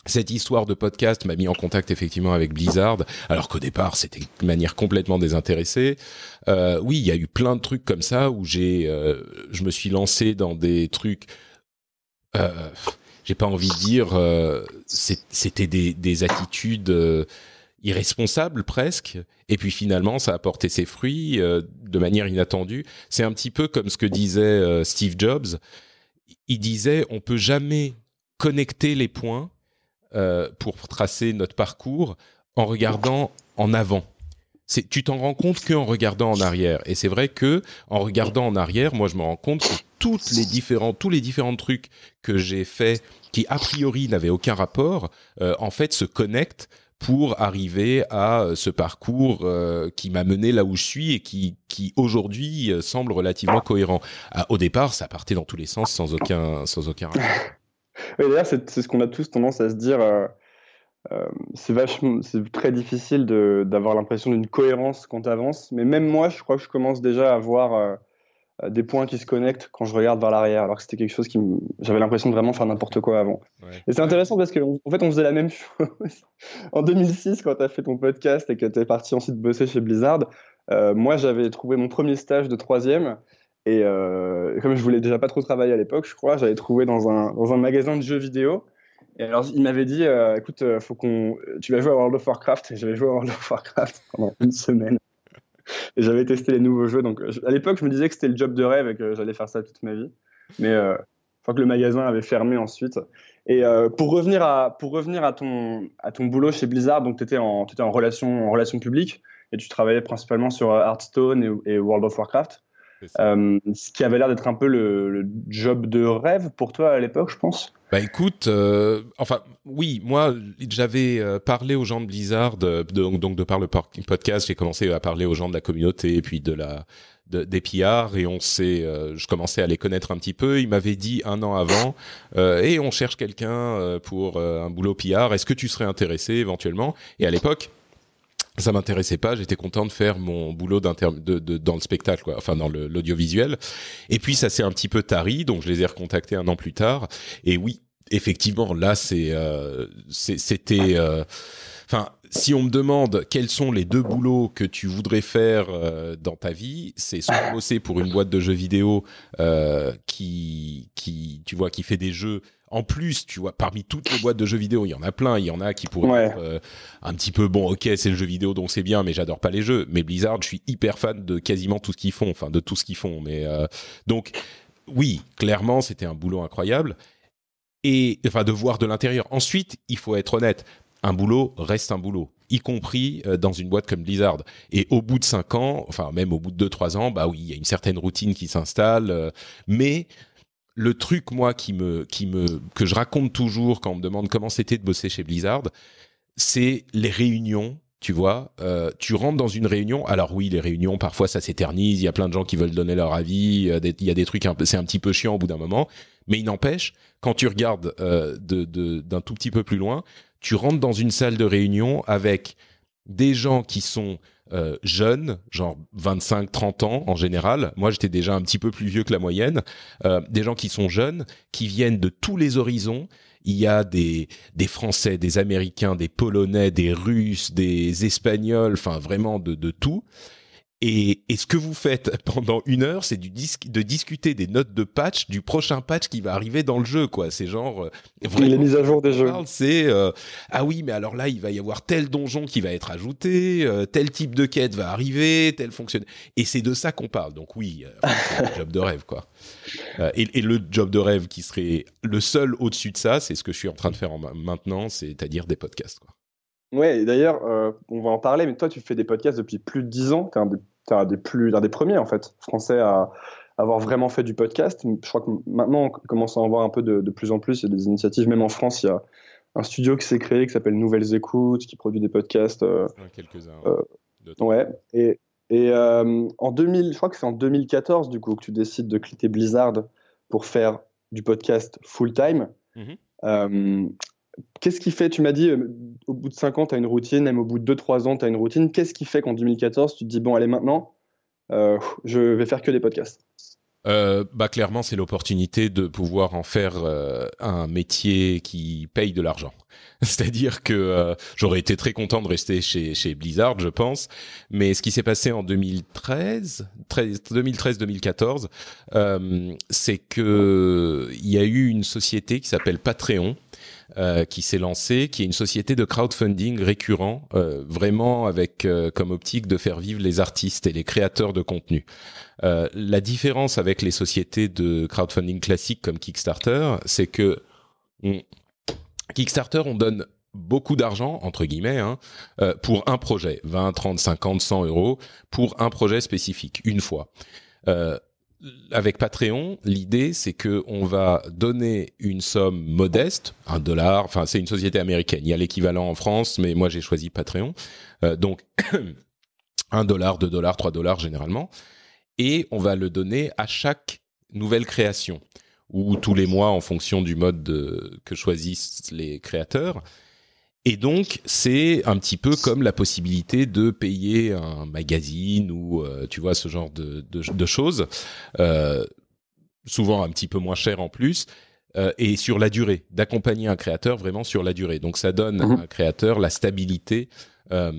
Cette histoire de podcast m'a mis en contact effectivement avec Blizzard, alors qu'au départ c'était de manière complètement désintéressée. Euh, oui, il y a eu plein de trucs comme ça où j'ai, euh, je me suis lancé dans des trucs. Euh, j'ai pas envie de dire, euh, c'était des, des attitudes irresponsables presque. Et puis finalement, ça a porté ses fruits de manière inattendue. C'est un petit peu comme ce que disait Steve Jobs. Il disait, on peut jamais connecter les points euh, pour tracer notre parcours en regardant en avant. C'est, tu t'en rends compte qu'en regardant en arrière. Et c'est vrai que en regardant en arrière, moi, je me rends compte que toutes les différents, tous les différents trucs que j'ai faits qui a priori n'avaient aucun rapport, euh, en fait, se connectent pour arriver à euh, ce parcours euh, qui m'a mené là où je suis et qui, qui aujourd'hui semble relativement cohérent. Ah, au départ, ça partait dans tous les sens sans aucun, sans aucun rapport. Et d'ailleurs, c'est ce qu'on a tous tendance à se dire. euh, euh, c'est vachement, c'est très difficile d'avoir l'impression d'une cohérence quand tu avances. Mais même moi, je crois que je commence déjà à voir euh, des points qui se connectent quand je regarde vers l'arrière, alors que c'était quelque chose qui, j'avais l'impression de vraiment faire n'importe quoi avant. Ouais. Et c'est intéressant parce qu'en en fait, on faisait la même chose en 2006 quand tu as fait ton podcast et que tu es parti ensuite bosser chez Blizzard. euh, moi, j'avais trouvé mon premier stage de troisième. Et euh, comme je voulais déjà pas trop travailler à l'époque, je crois, j'avais trouvé dans un, dans un magasin de jeux vidéo. Et alors, il m'avait dit, euh, écoute, euh, faut qu'on, tu vas jouer à World of Warcraft. Et j'avais joué à World of Warcraft pendant une semaine. Et j'avais testé les nouveaux jeux. Donc, à l'époque, je me disais que c'était le job de rêve et que j'allais faire ça toute ma vie. Mais euh, crois que le magasin avait fermé ensuite. Et pour revenir à, pour revenir à ton, à ton boulot chez Blizzard, donc tu étais en, t'étais en relation, en relation publique et tu travaillais principalement sur Hearthstone et World of Warcraft. Euh, ce qui avait l'air d'être un peu le, le job de rêve pour toi à l'époque, je pense. Bah écoute, euh, enfin oui, moi j'avais euh, parlé aux gens de Blizzard, de- de- donc de par le podcast, j'ai commencé à parler aux gens de la communauté et puis de la de, des PR et on s'est, euh, je commençais à les connaître un petit peu. Ils m'avaient dit un an avant, et on cherche quelqu'un pour un boulot PR. Est-ce que tu serais intéressé éventuellement? Et à l'époque, ça m'intéressait pas. J'étais content de faire mon boulot de, de- dans le spectacle, quoi. enfin dans l'audiovisuel. Et puis ça s'est un petit peu tari, donc je les ai recontactés un an plus tard. Et oui, effectivement, là c'est, euh, c'était, euh, enfin, si on me demande quels sont les deux boulots que tu voudrais faire euh, dans ta vie, c'est soit bosser pour une boîte de jeux vidéo euh, qui, qui, tu vois, qui fait des jeux. En plus, tu vois, parmi toutes les boîtes de jeux vidéo, il y en a plein. Il y en a qui pourraient Ouais. être euh, un petit peu bon. Ok, c'est le jeu vidéo, donc c'est bien, mais j'adore pas les jeux. Mais Blizzard, je suis hyper fan de quasiment tout ce qu'ils font, enfin de tout ce qu'ils font. Mais euh, donc, oui, clairement, c'était un boulot incroyable et enfin de voir de l'intérieur. Ensuite, il faut être honnête, un boulot reste un boulot, y compris euh, dans une boîte comme Blizzard. Et au bout de cinq ans, enfin même au bout de deux trois ans, bah oui, il y a une certaine routine qui s'installe. euh, mais le truc moi qui me qui me que je raconte toujours quand on me demande comment c'était de bosser chez Blizzard, c'est les réunions tu vois, euh, tu rentres dans une réunion. Alors oui, les réunions, parfois ça s'éternise. Il y a plein de gens qui veulent donner leur avis. Il y a des trucs, c'est un petit peu chiant au bout d'un moment. Mais il n'empêche, quand tu regardes euh, d'un tout petit peu plus loin, tu rentres dans une salle de réunion avec des gens qui sont jeunes, genre 25-30 ans en général. Moi, j'étais déjà un petit peu plus vieux que la moyenne. des gens qui sont jeunes, qui viennent de tous les horizons, il y a des, des Français, des Américains, des Polonais, des Russes, des Espagnols, enfin vraiment de, de tout. Et, et, ce que vous faites pendant une heure, c'est du de discuter des notes de patch du prochain patch qui va arriver dans le jeu, quoi. C'est genre euh, vraiment, les mises à jour des jeux. C'est euh, ah oui, mais alors là, il va y avoir tel donjon qui va être ajouté, euh, tel type de quête va arriver, tel fonctionne. Et c'est de ça qu'on parle. Donc oui, c'est un job de rêve, quoi. Et, et, le job de rêve qui serait le seul au-dessus de ça, c'est ce que je suis en train de faire en, maintenant, c'est-à-dire des podcasts, quoi. Ouais, d'ailleurs, euh, on va en parler, mais toi, tu fais des podcasts depuis plus de 10 ans. Tu es, un des, plus, des premiers, en fait, français à avoir vraiment fait du podcast. Je crois que maintenant, on commence à en voir un peu de, plus en plus. Il y a des initiatives, même en France, il y a un studio qui s'est créé qui s'appelle Nouvelles Écoutes, qui produit des podcasts. Euh, Quelques-uns. Euh, ouais. Et, et en 2000, je crois que c'est en 2014, du coup, que tu décides de quitter Blizzard pour faire du podcast full-time. Mmh Qu'est-ce qui fait, tu m'as dit, euh, au bout de 5 ans, tu as une routine, même au bout de 2-3 ans, tu as une routine. Qu'est-ce qui fait qu'en 2014, tu te dis, bon, allez, maintenant, euh, je vais faire que des podcasts? Euh, bah clairement c'est l'opportunité de pouvoir en faire un métier qui paye de l'argent. C'est-à-dire que j'aurais été très content de rester chez, chez Blizzard, je pense, mais ce qui s'est passé en 2013, 2013-2014, c'est que il y a eu une société qui s'appelle Patreon euh, qui s'est lancé, qui est une société de crowdfunding récurrent, euh, vraiment avec euh, comme optique de faire vivre les artistes et les créateurs de contenu. la différence avec les sociétés de crowdfunding classiques comme Kickstarter, c'est que Kickstarter, on donne beaucoup d'argent, entre guillemets, hein, pour un projet, 20, 30, 50, 100 euros, pour un projet spécifique, une fois. Euh, avec Patreon, l'idée c'est que on va donner une somme modeste, un dollar. Enfin, c'est une société américaine. Il y a l'équivalent en France, mais moi j'ai choisi Patreon. Euh, donc un dollar, deux dollars, trois dollars généralement, et on va le donner à chaque nouvelle création ou tous les mois en fonction du mode que choisissent les créateurs. Et donc, c'est un petit peu comme la possibilité de payer un magazine ou, euh, tu vois, ce genre de, de, choses, euh, souvent un petit peu moins cher en plus, euh, et sur la durée, d'accompagner un créateur vraiment sur la durée. Donc, ça donne à mhm. un créateur la stabilité euh,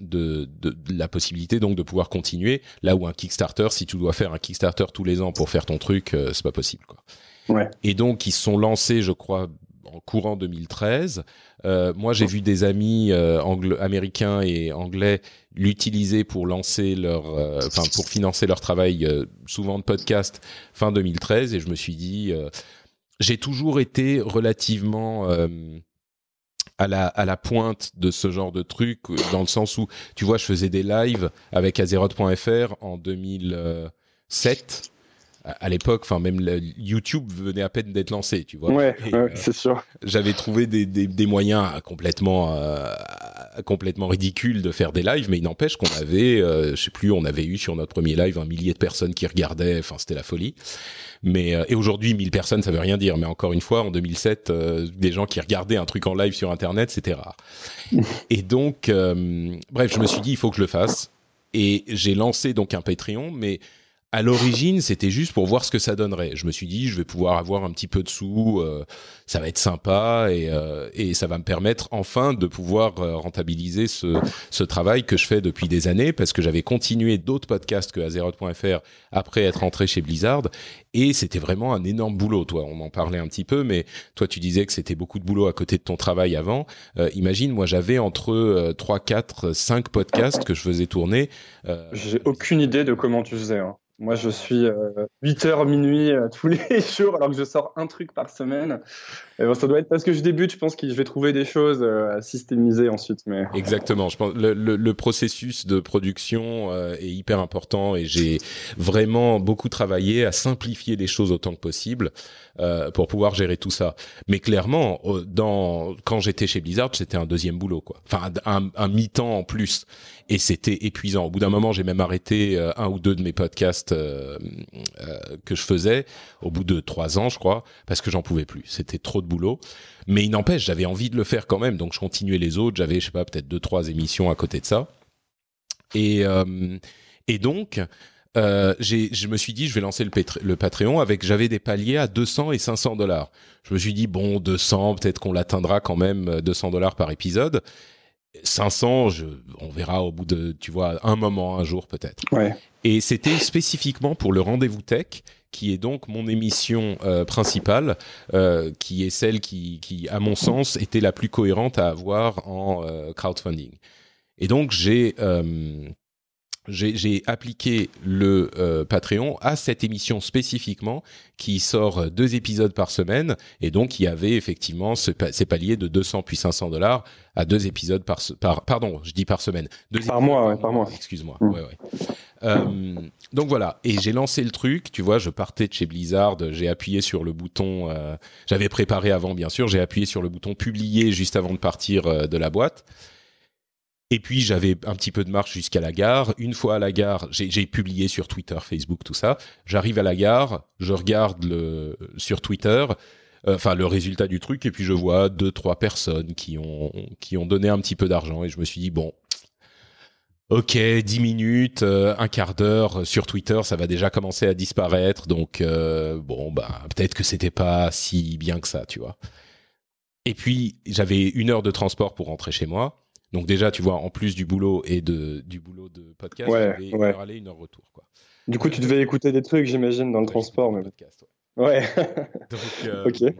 de, de, la possibilité donc de pouvoir continuer, là où un Kickstarter, si tu dois faire un Kickstarter tous les ans pour faire ton truc, euh, c'est pas possible. Quoi. Ouais. Et donc, ils sont lancés, je crois, en courant 2013. Euh, moi, j'ai vu des amis euh, américains et anglais l'utiliser pour lancer leur, euh, pour financer leur travail, souvent de podcast, fin 2013, et je me suis dit, j'ai toujours été relativement à la, à la pointe de ce genre de truc, dans le sens où, tu vois, je faisais des lives avec Azeroth.fr en 2007 à l'époque, enfin même YouTube venait à peine d'être lancé, tu vois. Ouais, euh, c'est sûr. J'avais trouvé des, des, des, moyens complètement euh, complètement ridicules de faire des lives, mais il n'empêche qu'on avait, euh, je sais plus, on avait eu sur notre premier live un millier de personnes qui regardaient, enfin c'était la folie. Mais et aujourd'hui, 1000 personnes, ça veut rien dire. Mais encore une fois, en 2007, des gens qui regardaient un truc en live sur Internet, c'était rare. et donc, bref, je me suis dit, il faut que je le fasse. Et j'ai lancé donc un Patreon, mais à l'origine, c'était juste pour voir ce que ça donnerait. Je me suis dit, je vais pouvoir avoir un petit peu de sous, euh, ça va être sympa et, euh, et, ça va me permettre enfin de pouvoir euh, rentabiliser ce, ce, travail que je fais depuis des années parce que j'avais continué d'autres podcasts que Azeroth.fr après être rentré chez Blizzard et c'était vraiment un énorme boulot. Toi, on en parlait un petit peu, mais toi, tu disais que c'était beaucoup de boulot à côté de ton travail avant. imagine, moi, j'avais entre 3, 4, 5 podcasts que je faisais tourner. J'ai aucune idée de comment tu faisais. Hein. Moi, je suis 8h euh, minuit euh, tous les jours, alors que je sors un truc par semaine. Ça doit être parce que je débute, je pense que je vais trouver des choses euh, à systémiser ensuite. Mais... Exactement, je pense le, le, processus de production euh, est hyper important et j'ai vraiment beaucoup travaillé à simplifier les choses autant que possible euh, pour pouvoir gérer tout ça. Mais clairement, dans quand j'étais chez Blizzard, c'était un deuxième boulot, quoi. Enfin, un, un mi-temps en plus et c'était épuisant. Au bout d'un moment, j'ai même arrêté euh, un ou deux de mes podcasts euh, euh, que je faisais au bout de trois ans, je crois, parce que j'en pouvais plus. C'était trop de boulot. Mais il n'empêche, j'avais envie de le faire quand même, donc je continuais les autres. J'avais, je sais pas, peut-être deux trois émissions à côté de ça. Et et donc. Euh, je me suis dit, je vais lancer le, le Patreon avec, j'avais des paliers à 200 et 500 dollars. Je me suis dit, bon, 200, peut-être qu'on l'atteindra quand même 200 dollars par épisode. 500, je, on verra au bout de, tu vois, un moment, un jour peut-être. Et c'était spécifiquement pour le rendez-vous tech, qui est donc mon émission euh, principale, euh, qui est celle qui, qui, à mon sens, était la plus cohérente à avoir en euh, crowdfunding. Et donc j'ai j'ai appliqué le euh, Patreon à cette émission spécifiquement qui sort deux épisodes par semaine. Et donc il y avait effectivement ce, ces paliers de 200 puis 500 dollars à deux épisodes par, par pardon je dis par semaine. Deux par mois ouais, par mois. excuse-moi mmh. ouais, ouais. Euh, donc voilà. Et j'ai lancé le truc tu vois je partais de chez Blizzard j'ai appuyé sur le bouton euh, j'avais préparé avant bien sûr j'ai appuyé sur le bouton publier juste avant de partir euh, de la boîte et puis j'avais un petit peu de marche jusqu'à la gare. Une fois à la gare, j'ai publié sur Twitter, Facebook, tout ça. J'arrive à la gare, je regarde le, sur Twitter, euh, enfin le résultat du truc, et puis je vois deux trois personnes qui ont qui ont donné un petit peu d'argent, et je me suis dit bon, ok, dix minutes, euh, un quart d'heure sur Twitter, ça va déjà commencer à disparaître, donc euh, bon bah peut-être que c'était pas si bien que ça, tu vois. Et puis j'avais une heure de transport pour rentrer chez moi. Donc déjà, tu vois, en plus du boulot et de, du boulot de podcast, ouais, une heure aller, une heure retour. Quoi. Du coup, tu devais écouter des trucs, j'imagine, dans le transport. Mais... Podcast, ouais. Donc, euh, ok.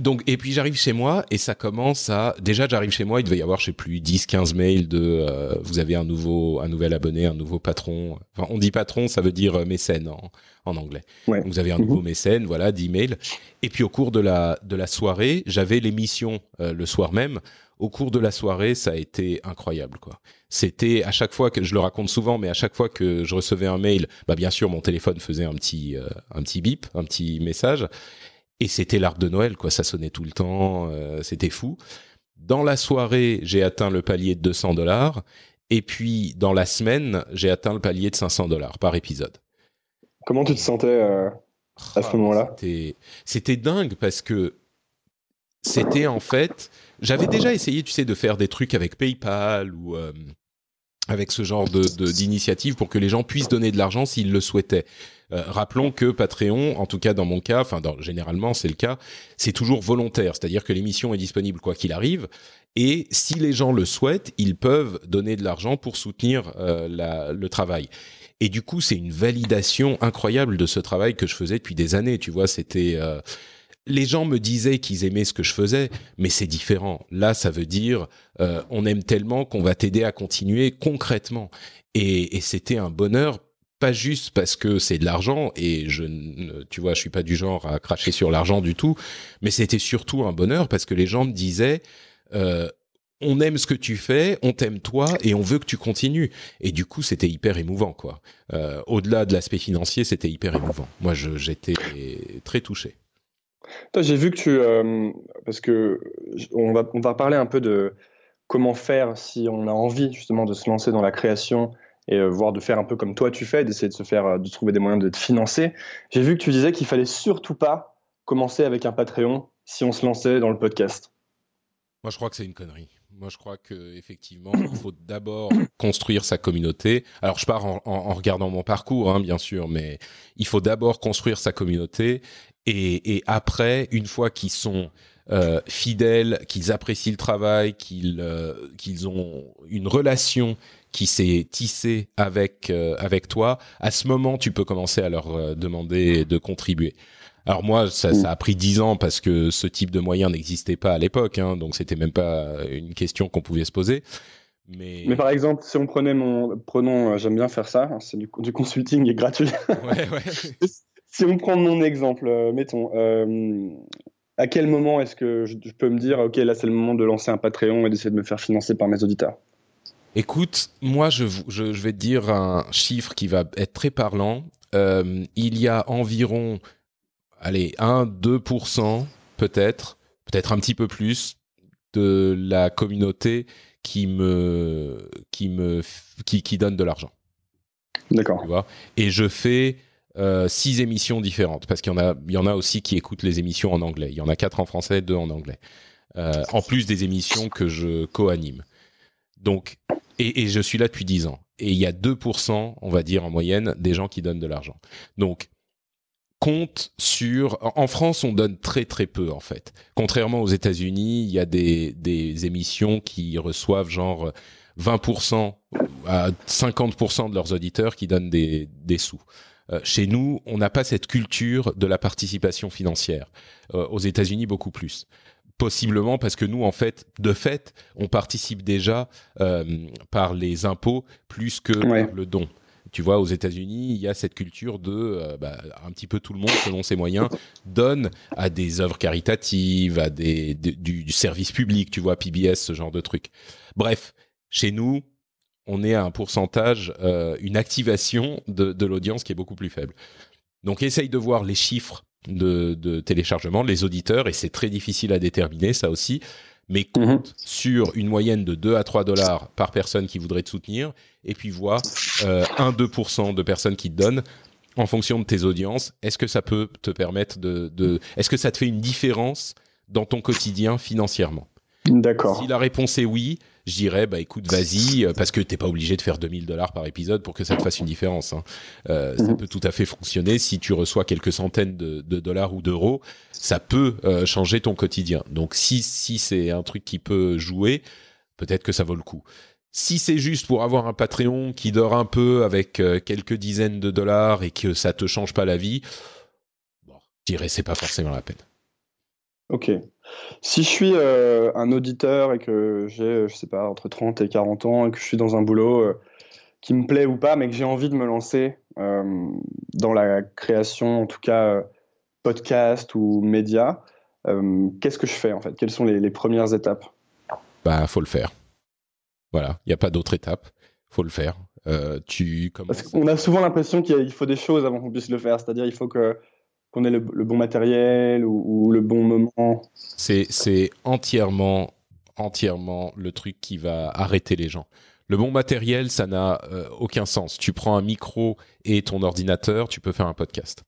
Donc, et puis j'arrive chez moi et ça commence à. Déjà, j'arrive chez moi, il devait y avoir, je sais plus, 10, 15 mails de euh, vous avez un nouveau, un nouvel abonné, un nouveau patron. Enfin, on dit patron, ça veut dire euh, mécène en, en anglais. Ouais. Donc, vous avez un nouveau mhm. mécène, voilà, 10 mails. Et puis au cours de la, de la soirée, j'avais l'émission le soir même au cours de la soirée, ça a été incroyable, quoi. C'était à chaque fois que je le raconte souvent, mais à chaque fois que je recevais un mail, bah bien sûr mon téléphone faisait un petit euh, un petit bip, un petit message, et c'était l'arbre de Noël, quoi. Ça sonnait tout le temps, euh, c'était fou. Dans la soirée, j'ai atteint le palier de 200 dollars, et puis dans la semaine, j'ai atteint le palier de 500 dollars par épisode. Comment tu te sentais euh, à ce ah, moment-là? C'était dingue parce que c'était en fait j'avais déjà essayé, tu sais, de faire des trucs avec PayPal ou euh, avec ce genre de d'initiative pour que les gens puissent donner de l'argent s'ils le souhaitaient. Euh, rappelons que Patreon, en tout cas dans mon cas, enfin généralement c'est le cas, c'est toujours volontaire, c'est-à-dire que l'émission est disponible quoi qu'il arrive, et si les gens le souhaitent, ils peuvent donner de l'argent pour soutenir euh, la, le travail. Et du coup, c'est une validation incroyable de ce travail que je faisais depuis des années. Tu vois, c'était euh, les gens me disaient qu'ils aimaient ce que je faisais, mais c'est différent. Là, ça veut dire euh, on aime tellement qu'on va t'aider à continuer concrètement. Et, c'était un bonheur, pas juste parce que c'est de l'argent et je, tu vois, je suis pas du genre à cracher sur l'argent du tout, mais c'était surtout un bonheur parce que les gens me disaient euh, on aime ce que tu fais, on t'aime toi et on veut que tu continues. Et du coup, c'était hyper émouvant, quoi. Euh, au-delà de l'aspect financier, c'était hyper émouvant. Moi, j'étais très touché. J'ai vu que tu. Euh, parce que on va, on va parler un peu de comment faire si on a envie justement de se lancer dans la création et euh, voir de faire un peu comme toi tu fais, d'essayer de se faire, euh, de trouver des moyens de te financer. J'ai vu que tu disais qu'il fallait surtout pas commencer avec un Patreon si on se lançait dans le podcast. Moi, je crois que c'est une connerie. Moi, je crois que effectivement, il faut d'abord construire sa communauté. Alors, je pars en, regardant mon parcours, hein, bien sûr, mais il faut d'abord construire sa communauté et, après, une fois qu'ils sont euh, fidèles, qu'ils apprécient le travail, qu'ils euh, qu'ils ont une relation qui s'est tissée avec euh, avec toi, à ce moment, tu peux commencer à leur demander de contribuer. Alors moi, ça, ça, a pris dix ans parce que ce type de moyen n'existait pas à l'époque, hein, donc c'était même pas une question qu'on pouvait se poser. Mais... Mais... par exemple, si on prenait mon, prenons, j'aime bien faire ça, hein, c'est du, du consulting et gratuit. Ouais, ouais. si on prend mon exemple, euh, mettons, euh, à quel moment est-ce que je, peux me dire, OK, là, c'est le moment de lancer un Patreon et d'essayer de me faire financer par mes auditeurs? Écoute, moi, je, je, vais te dire un chiffre qui va être très parlant. Euh, il y a environ, allez, 1-2% peut-être, peut-être un petit peu plus, de la communauté qui me, qui me, qui, qui donne de l'argent. D'accord. Et je fais euh, six émissions différentes parce qu'il y en a, il y en a aussi qui écoutent les émissions en anglais. Il y en a quatre en français, deux en anglais. Euh, en plus des émissions que je co-anime. Donc, et, et, je suis là depuis dix ans. Et il y a 2%, on va dire en moyenne, des gens qui donnent de l'argent. Donc, compte sur. En France, on donne très très peu en fait. Contrairement aux États-Unis, il y a des, des émissions qui reçoivent genre 20% à 50% de leurs auditeurs qui donnent des, des sous. Euh, chez nous, on n'a pas cette culture de la participation financière. Euh, aux États-Unis, beaucoup plus. Possiblement parce que nous, en fait, de fait, on participe déjà euh, par les impôts plus que par le don. Tu vois, aux États-Unis, il y a cette culture de bah, un petit peu tout le monde, selon ses moyens, donne à des œuvres caritatives, à des du, service public. Tu vois, PBS, ce genre de truc. Bref, chez nous, on est à un pourcentage, euh, une activation de, l'audience qui est beaucoup plus faible. Donc essaye de voir les chiffres de, téléchargement, les auditeurs, et c'est très difficile à déterminer ça aussi, mais mhm. compte sur une moyenne de 2 à 3 dollars par personne qui voudrait te soutenir, et puis vois euh, 1-2% de personnes qui te donnent en fonction de tes audiences. Est-ce que ça peut te permettre de... de Est-ce que ça te fait une différence dans ton quotidien financièrement? D'accord. Si la réponse est oui, je dirais bah écoute vas-y euh, parce que t'es pas obligé de faire 2000 dollars par épisode pour que ça te fasse une différence. Hein. Euh, Ça mhm. peut tout à fait fonctionner si tu reçois quelques centaines de, de dollars ou d'euros, ça peut euh, changer ton quotidien. Donc si si c'est un truc qui peut jouer, peut-être que ça vaut le coup. Si c'est juste pour avoir un Patreon qui dort un peu avec euh, quelques dizaines de dollars et que ça te change pas la vie, bon, je dirais c'est pas forcément la peine. Ok. Si je suis euh, un auditeur et que j'ai, je sais pas, entre 30 et 40 ans et que je suis dans un boulot euh, qui me plaît ou pas, mais que j'ai envie de me lancer euh, dans la création, en tout cas podcast ou média, qu'est-ce que je fais en fait? Quelles sont les, premières étapes? Bah, faut le faire. Voilà, il n'y a pas d'autre étape. Faut le faire. tu Parce qu'on a souvent l'impression qu'il faut des choses avant qu'on puisse le faire. C'est-à-dire, il faut que qu'on ait le, bon matériel ou, le bon moment C'est entièrement, entièrement le truc qui va arrêter les gens. Le bon matériel, ça n'a euh, aucun sens. Tu prends un micro et ton ordinateur, tu peux faire un podcast.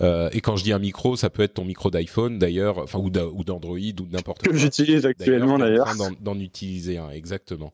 Euh, et quand je dis un micro, ça peut être ton micro d'iPhone d'ailleurs, enfin ou d'Android ou n'importe quoi. Que j'utilise actuellement d'ailleurs. D'en utiliser un, exactement.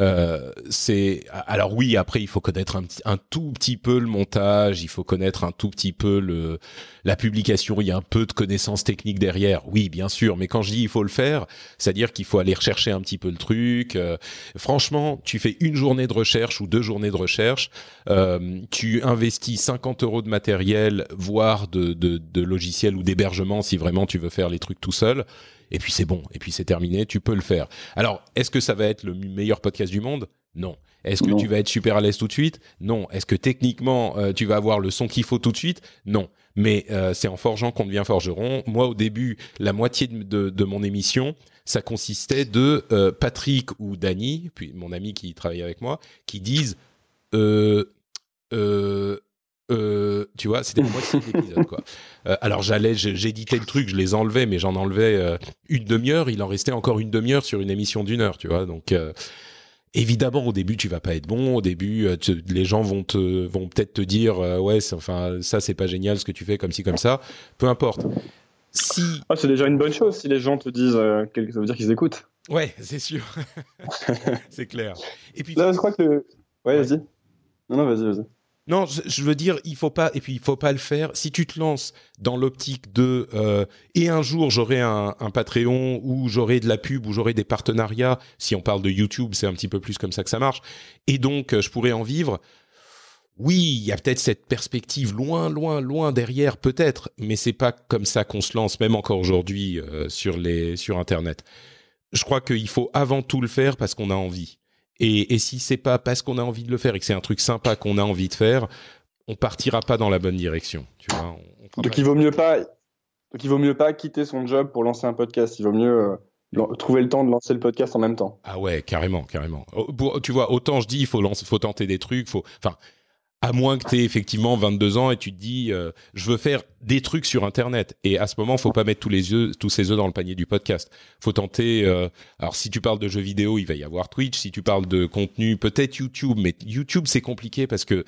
Euh, c'est alors oui après il faut connaître un, un, tout petit peu le montage il faut connaître un tout petit peu le la publication il y a un peu de connaissances techniques derrière oui bien sûr mais quand je dis il faut le faire c'est à dire qu'il faut aller rechercher un petit peu le truc euh, franchement tu fais une journée de recherche ou deux journées de recherche euh, tu investis 50 euros de matériel voire de, de, de logiciel ou d'hébergement si vraiment tu veux faire les trucs tout seul et puis c'est bon, et puis c'est terminé, tu peux le faire. Alors, est-ce que ça va être le meilleur podcast du monde? Non. Est-ce que tu vas être super à l'aise tout de suite? Non. Est-ce que techniquement, euh, tu vas avoir le son qu'il faut tout de suite? Non. Mais euh, c'est en forgeant qu'on devient forgeron. Moi, au début, la moitié de, mon émission, ça consistait de euh, Patrick ou Danny, puis mon ami qui travaille avec moi, qui disent euh, tu vois, c'était moitié d'épisode, quoi. Euh, alors j'allais, j'éditais le truc, je les enlevais, mais j'en enlevais euh, une demi-heure. Il en restait encore une demi-heure sur une émission d'une heure, tu vois. Donc euh, évidemment, au début, tu vas pas être bon. Au début, les gens vont te, vont peut-être te dire, ouais, enfin, ça c'est pas génial ce que tu fais, comme ci comme ça. Peu importe. Si ah, c'est déjà une bonne chose si les gens te disent, ça veut dire qu'ils écoutent. Ouais, c'est sûr, c'est clair. Et puis, là, je crois que, ouais, vas-y. Non, non, vas-y, vas-y. Non, je, veux dire, il faut pas, et puis il faut pas le faire. Si tu te lances dans l'optique de euh, et un jour j'aurai un, Patreon ou j'aurai de la pub ou j'aurai des partenariats. Si on parle de YouTube, c'est un petit peu plus comme ça que ça marche. Et donc, euh, je pourrais en vivre. Oui, il y a peut-être cette perspective loin, loin, loin derrière, peut-être, mais c'est pas comme ça qu'on se lance, même encore aujourd'hui euh, sur les sur Internet. Je crois qu'il faut avant tout le faire parce qu'on a envie. Et, et si c'est pas parce qu'on a envie de le faire et que c'est un truc sympa qu'on a envie de faire, on partira pas dans la bonne direction. Tu vois, Donc il vaut mieux pas. Donc il vaut mieux pas quitter son job pour lancer un podcast. Il vaut mieux trouver le temps de lancer le podcast en même temps. Ah ouais, carrément, carrément. tu vois, autant je dis, il faut, faut tenter des trucs, faut, enfin, à moins que tu aies effectivement 22 ans et tu te dis, euh, je veux faire des trucs sur Internet. Et à ce moment, faut pas mettre tous les œufs, tous ces œufs dans le panier du podcast. Faut tenter. Euh, alors, si tu parles de jeux vidéo, il va y avoir Twitch. Si tu parles de contenu, peut-être YouTube. Mais YouTube, c'est compliqué parce que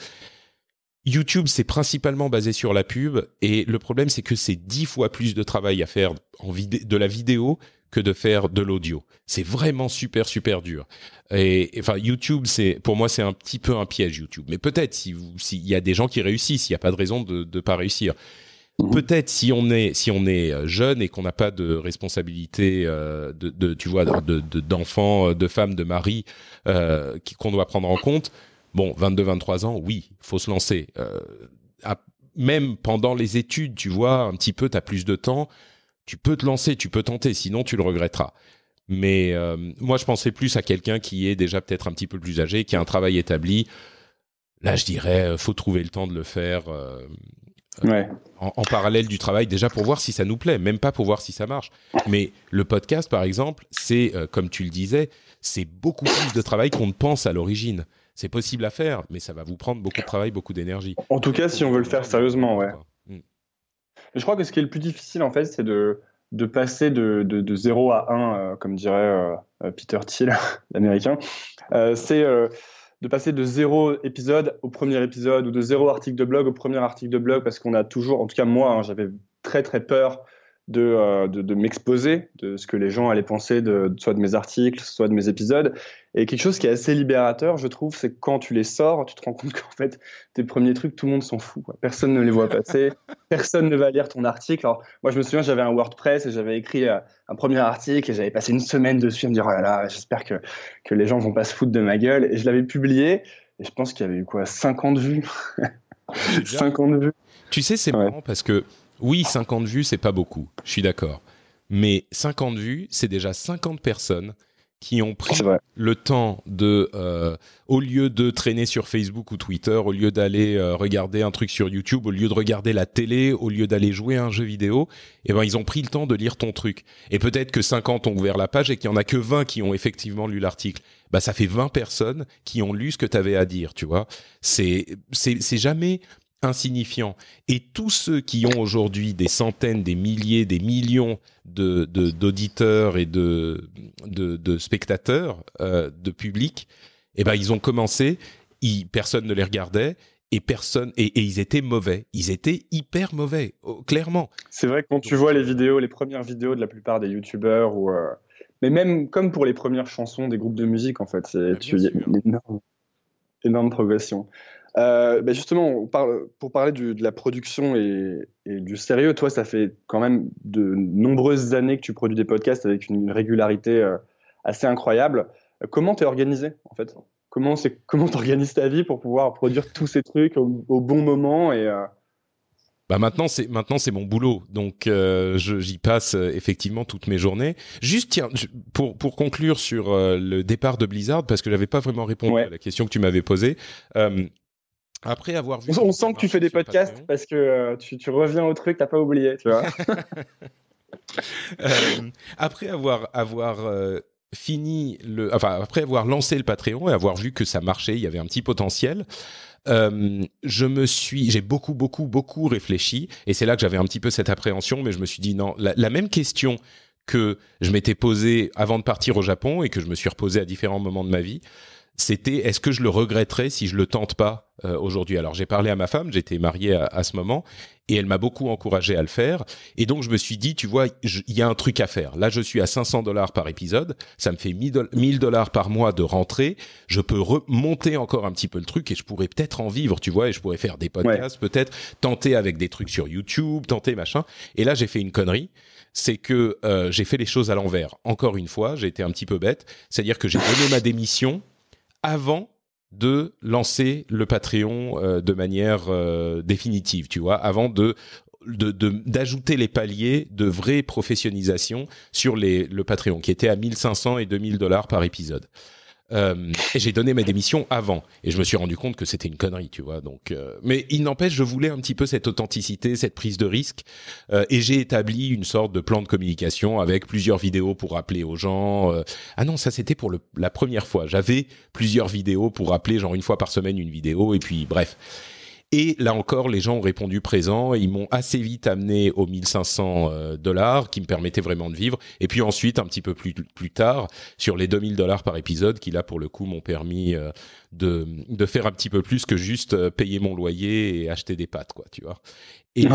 YouTube, c'est principalement basé sur la pub. Et le problème, c'est que c'est dix fois plus de travail à faire de la vidéo que de faire de l'audio. C'est vraiment super super dur. Et enfin YouTube, c'est pour moi c'est un petit peu un piège YouTube. Mais peut-être si s'il y a des gens qui réussissent, il n'y a pas de raison de ne pas réussir. Mhm. Peut-être si on est si on est euh, jeune et qu'on n'a pas de responsabilité euh, de, de, tu vois de d'enfants, de, femmes, de mari euh, qu'on doit prendre en compte. Bon, 22, 23 ans, oui, faut se lancer. Euh, même pendant les études, tu vois, un petit peu, tu as plus de temps tu peux te lancer, tu peux tenter, sinon tu le regretteras. Mais euh, moi, je pensais plus à quelqu'un qui est déjà peut-être un petit peu plus âgé, qui a un travail établi. Là, je dirais, euh, faut trouver le temps de le faire euh, en, parallèle du travail, déjà pour voir si ça nous plaît, même pas pour voir si ça marche. Mais le podcast, par exemple, c'est, comme tu le disais, c'est beaucoup plus de travail qu'on ne pense à l'origine. C'est possible à faire, mais ça va vous prendre beaucoup de travail, beaucoup d'énergie. En tout cas, si on veut le faire sérieusement, ouais je crois que ce qui est le plus difficile, en fait, c'est de, de passer de, de, 0 à 1, euh, comme dirait euh, euh, Peter Thiel, l'américain. c'est de passer de zéro épisode au premier épisode ou de zéro article de blog au premier article de blog parce qu'on a toujours, en tout cas moi, hein, j'avais très très peur euh, de, de, m'exposer, de ce que les gens allaient penser de, soit de mes articles, soit de mes épisodes. Et quelque chose qui est assez libérateur, je trouve, c'est quand tu les sors, tu te rends compte qu'en fait, tes premiers trucs, tout le monde s'en fout. Personne ne les voit passer, personne ne va lire ton article. Alors, moi, je me souviens, j'avais un WordPress et j'avais écrit euh, un premier article et j'avais passé une semaine dessus à me dire, oh là là, j'espère que, que les gens vont pas se foutre de ma gueule. Et je l'avais publié et je pense qu'il y avait eu quoi, 50 vues. 50 vues. Tu sais, c'est marrant parce que oui, 50 vues, c'est pas beaucoup, je suis d'accord. Mais 50 vues, c'est déjà 50 personnes qui ont pris le temps de, euh, au lieu de traîner sur Facebook ou Twitter, au lieu d'aller euh, regarder un truc sur YouTube, au lieu de regarder la télé, au lieu d'aller jouer à un jeu vidéo, eh ben ils ont pris le temps de lire ton truc. Et peut-être que 50 ont ouvert la page et qu'il y en a que 20 qui ont effectivement lu l'article. Bah ça fait 20 personnes qui ont lu ce que tu avais à dire, tu vois. C'est c'est c'est jamais insignifiant. Et tous ceux qui ont aujourd'hui des centaines, des milliers, des millions de d'auditeurs et de, de, spectateurs, euh, de public, eh ben ils ont commencé, personne ne les regardait. Et personne et, ils étaient mauvais, ils étaient hyper mauvais, oh, clairement. C'est vrai que quand tu vois les vidéos, les premières vidéos de la plupart des youtubeurs ou euh, mais même comme pour les premières chansons des groupes de musique en fait, c'est tu y a une énorme, énorme progression. Euh, bah, justement, pour parler de la production et, du sérieux, toi, ça fait quand même de nombreuses années que tu produis des podcasts avec une régularité euh, assez incroyable. Comment t'es organisé, en fait? Comment comment t'organises ta vie pour pouvoir produire tous ces trucs au, bon moment et euh, bah maintenant c'est maintenant c'est mon boulot donc j'y passe effectivement toutes mes journées. Juste tiens pour pour conclure sur le départ de Blizzard parce que j'avais pas vraiment répondu à la question que tu m'avais posée. Après avoir vu. On, sent que tu fais des podcasts parce que euh, tu, reviens au truc, t'as pas oublié, tu vois. Euh, après avoir, avoir euh, fini le. Enfin, après avoir lancé le Patreon et avoir vu que ça marchait, il y avait un petit potentiel. je me suis, j'ai beaucoup, beaucoup, beaucoup réfléchi, et c'est là que j'avais un petit peu cette appréhension, mais je me suis dit non, la, la même question que je m'étais posée avant de partir au Japon et que je me suis reposée à différents moments de ma vie, c'était est-ce que je le regretterais si je le tente pas euh, aujourd'hui? Alors j'ai parlé à ma femme, j'étais marié à, ce moment, et elle m'a beaucoup encouragé à le faire. Et donc je me suis dit, tu vois, il y a un truc à faire. Là, je suis à 500 dollars par épisode, ça me fait 1000 dollars par mois de rentrée. Je peux remonter encore un petit peu le truc et je pourrais peut-être en vivre, tu vois, et je pourrais faire des podcasts, peut-être tenter avec des trucs sur YouTube, tenter machin. Et là, j'ai fait une connerie c'est que euh, j'ai fait les choses à l'envers. Encore une fois, j'ai été un petit peu bête, c'est-à-dire que j'ai donné ma démission avant de lancer le Patreon euh, de manière euh, définitive, tu vois, avant d'ajouter les paliers de vraie professionnalisation sur le Patreon, qui était à 1500 et 2000 dollars par épisode. Euh, j'ai donné ma démission avant. Et je me suis rendu compte que c'était une connerie, tu vois. Donc, euh, mais il n'empêche, je voulais un petit peu cette authenticité, cette prise de risque. Euh, et j'ai établi une sorte de plan de communication avec plusieurs vidéos pour rappeler aux gens. Euh, ah non, ça c'était pour le, la première fois. J'avais plusieurs vidéos pour rappeler, genre une fois par semaine une vidéo. Et puis, bref. Et là encore, les gens ont répondu présent. Ils m'ont assez vite amené aux 1500 euh, dollars, qui me permettaient vraiment de vivre. Et puis ensuite, un petit peu plus, plus tard, sur les 2000 dollars par épisode, qui là, pour le coup, m'ont permis euh, de, de faire un petit peu plus que juste euh, payer mon loyer et acheter des pâtes, quoi, tu vois. Et.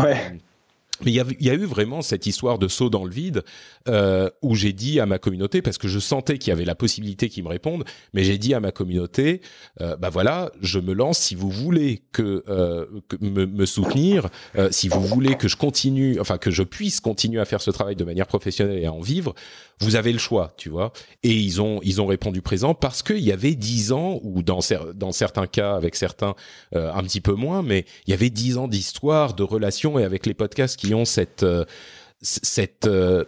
Il y, a, il y a eu vraiment cette histoire de saut dans le vide euh, où j'ai dit à ma communauté, parce que je sentais qu'il y avait la possibilité qu'ils me répondent, mais j'ai dit à ma communauté, euh, bah voilà, je me lance. Si vous voulez que, euh, me, me soutenir, euh, si vous voulez que je continue, enfin que je puisse continuer à faire ce travail de manière professionnelle et à en vivre, vous avez le choix, tu vois. Et ils ont ils ont répondu présent parce qu'il y avait dix ans ou dans cer- dans certains cas avec certains euh, un petit peu moins, mais il y avait dix ans d'histoire, de relations et avec les podcasts qui ont cette euh, cette euh,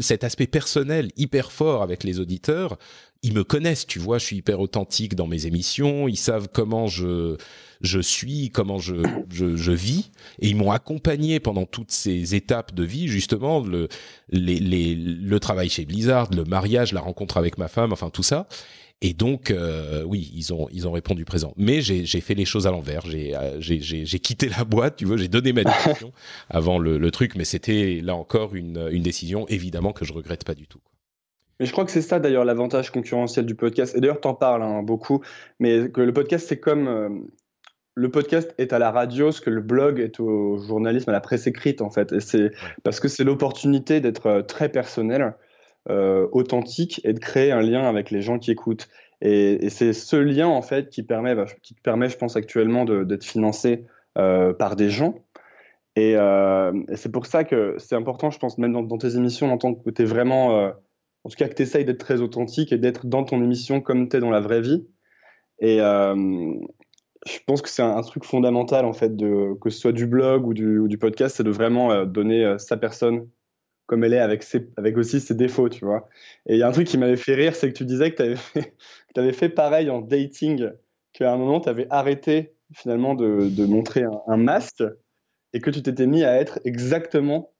cet aspect personnel hyper fort avec les auditeurs. Ils me connaissent, tu vois, je suis hyper authentique dans mes émissions, ils savent comment je je suis, comment je je, je vis, et ils m'ont accompagné pendant toutes ces étapes de vie, justement le les, les le travail chez Blizzard, le mariage, la rencontre avec ma femme, enfin tout ça. Et donc, euh, oui, ils ont ils ont répondu présent. Mais j'ai j'ai fait les choses à l'envers. J'ai euh, j'ai j'ai j'ai quitté la boîte, tu vois. J'ai donné ma décision avant le, le truc, mais c'était là encore une une décision évidemment que je regrette pas du tout. Mais je crois que c'est ça d'ailleurs l'avantage concurrentiel du podcast. Et d'ailleurs, t'en parles hein, beaucoup, mais que le podcast, c'est comme euh, le podcast est à la radio, ce que le blog est au journalisme, à la presse écrite en fait. Et c'est parce que c'est l'opportunité d'être euh, très personnel, euh, authentique et de créer un lien avec les gens qui écoutent. Et, et c'est ce lien en fait qui permet, bah, qui permet, je pense actuellement, d'être financé euh, par des gens. Et, et c'est pour ça que c'est important, je pense, même dans, dans tes émissions, en tant que tu es vraiment, en tout cas, que tu essayes d'être très authentique et d'être dans ton émission comme tu es dans la vraie vie. Et euh, je pense que c'est un, truc fondamental, en fait, de, que ce soit du blog ou du, podcast, c'est de vraiment euh, donner euh, sa personne comme elle est, avec, aussi ses défauts, tu vois. Et il y a un truc qui m'avait fait rire, c'est que tu disais que tu avais fait, pareil en dating, qu'à un moment, tu avais arrêté finalement de, de montrer un, un masque et que tu t'étais mis à être exactement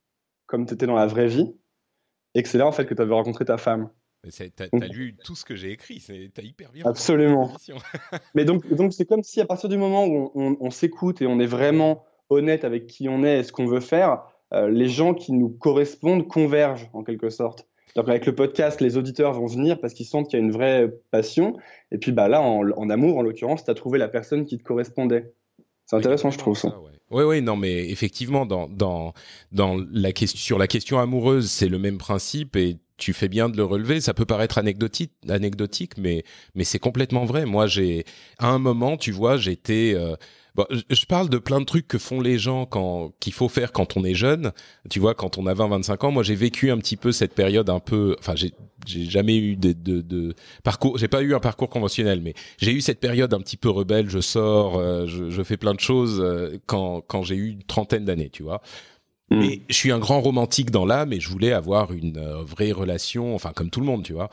comme tu étais dans la vraie vie, et que c'est là en fait que tu avais rencontré ta femme. T'as as lu tout ce que j'ai écrit, t'as hyper bien. Absolument. Mais donc, donc c'est comme si à partir du moment où on, on- on s'écoute et on est vraiment honnête avec qui on est et ce qu'on veut faire, euh, les gens qui nous correspondent convergent en quelque sorte. Donc avec le podcast, les auditeurs vont venir parce qu'ils sentent qu'il y a une vraie passion. Et puis bah là, en, en amour, en l'occurrence, tu as trouvé la personne qui te correspondait. C'est intéressant, je trouve ça. ouais. Ouais, ouais, non, mais effectivement, dans dans dans la question sur la question amoureuse, c'est le même principe et tu fais bien de le relever. Ça peut paraître anecdotique, anecdotique, mais mais c'est complètement vrai. Moi, j'ai à un moment, tu vois, j'étais euh, Bon, je- parle de plein de trucs que font les gens quand qu'il faut faire quand on est jeune. Tu vois, quand on a 20-25 ans. Moi, j'ai vécu un petit peu cette période un peu. Enfin, j'ai jamais eu de, de, de parcours. J'ai pas eu un parcours conventionnel, mais j'ai eu cette période un petit peu rebelle. Je sors, euh, je, je fais plein de choses euh, quand quand j'ai eu une trentaine d'années. Tu vois. Mm. Et je suis un grand romantique dans l'âme et je voulais avoir une euh, vraie relation, enfin comme tout le monde, tu vois.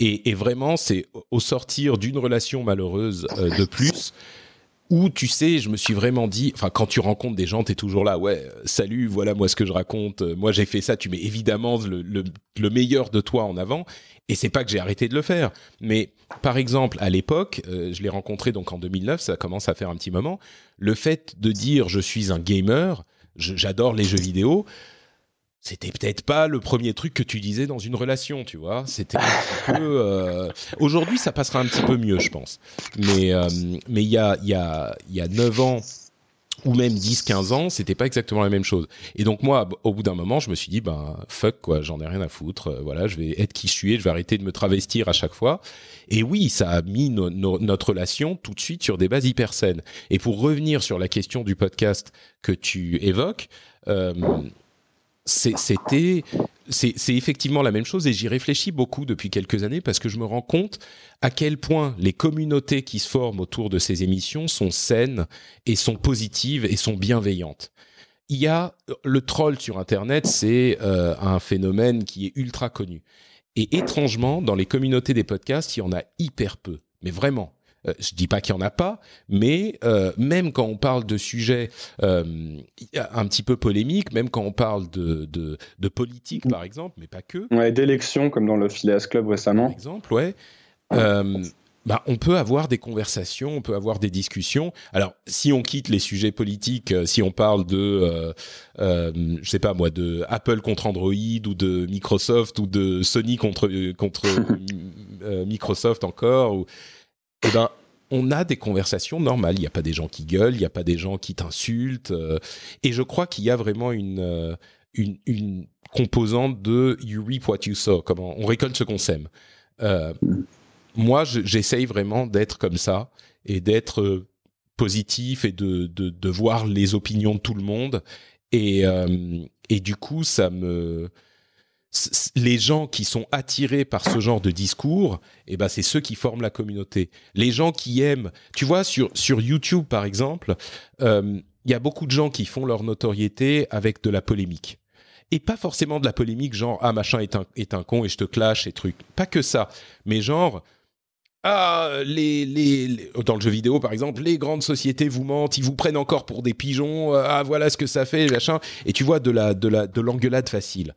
Et, et vraiment, c'est au- sortir d'une relation malheureuse de plus, où tu sais, je me suis vraiment dit, enfin quand tu rencontres des gens, t'es toujours là, ouais, euh, salut, voilà moi ce que je raconte, euh, moi j'ai fait ça, tu mets évidemment le, le, le meilleur de toi en avant. Et c'est pas que j'ai arrêté de le faire, mais par exemple à l'époque, euh, je l'ai rencontré donc en 2009, ça commence à faire un petit moment. Le fait de dire je suis un gamer, j'adore les jeux vidéo, c'était peut-être pas le premier truc que tu disais dans une relation, tu vois. C'était un petit peu. euh, Aujourd'hui, ça passera un petit peu mieux, je pense. Mais euh, mais il y a il y a il y a 9 ans ou même 10 15 ans, c'était pas exactement la même chose. Et donc moi au bout d'un moment, je me suis dit ben fuck quoi, j'en ai rien à foutre, euh, voilà, je vais être qui je suis, et je vais arrêter de me travestir à chaque fois. Et oui, ça a mis no- no- notre relation tout de suite sur des bases hyper saines. Et pour revenir sur la question du podcast que tu évoques, euh, c'était c'est effectivement la même chose et j'y réfléchis beaucoup depuis quelques années parce que je me rends compte à quel point les communautés qui se forment autour de ces émissions sont saines et sont positives et sont bienveillantes. Il y a le troll sur internet, c'est euh, un phénomène qui est ultra connu. Et étrangement, dans les communautés des podcasts, il y en a hyper peu. Mais vraiment. Euh, je dis pas qu'il y en a pas, mais euh, même quand on parle de sujets euh, un petit peu polémiques, même quand on parle de, de, de politique par exemple, mais pas que. Ouais, d'élections comme dans le Phileas Club récemment. Par exemple, ouais. Euh, bah, on peut avoir des conversations, on peut avoir des discussions. Alors, si on quitte les sujets politiques, si on parle de, euh, euh, je sais pas moi, de Apple contre Android ou de Microsoft ou de Sony contre contre Microsoft encore, ou, eh ben, on a des conversations normales. Il n'y a pas des gens qui gueulent, il n'y a pas des gens qui t'insultent. euh, et je crois qu'il y a vraiment une, euh, une, une composante de you reap what you sow. Comment on récolte ce qu'on sème. Euh, moi, je- j'essaye vraiment d'être comme ça et d'être positif et de, de, de voir les opinions de tout le monde. Et, et du coup, ça me les gens qui sont attirés par ce genre de discours, eh ben c'est ceux qui forment la communauté. Les gens qui aiment, tu vois, sur sur YouTube par exemple, euh, il y a beaucoup de gens qui font leur notoriété avec de la polémique. Et pas forcément de la polémique genre ah machin est un est un con et je te clash et trucs. Pas que ça, mais genre ah, les, les, les- dans le jeu vidéo par exemple, les grandes sociétés vous mentent, ils vous prennent encore pour des pigeons. Ah, voilà ce que ça fait, machin. Et tu vois de la de la de l'engueulade facile.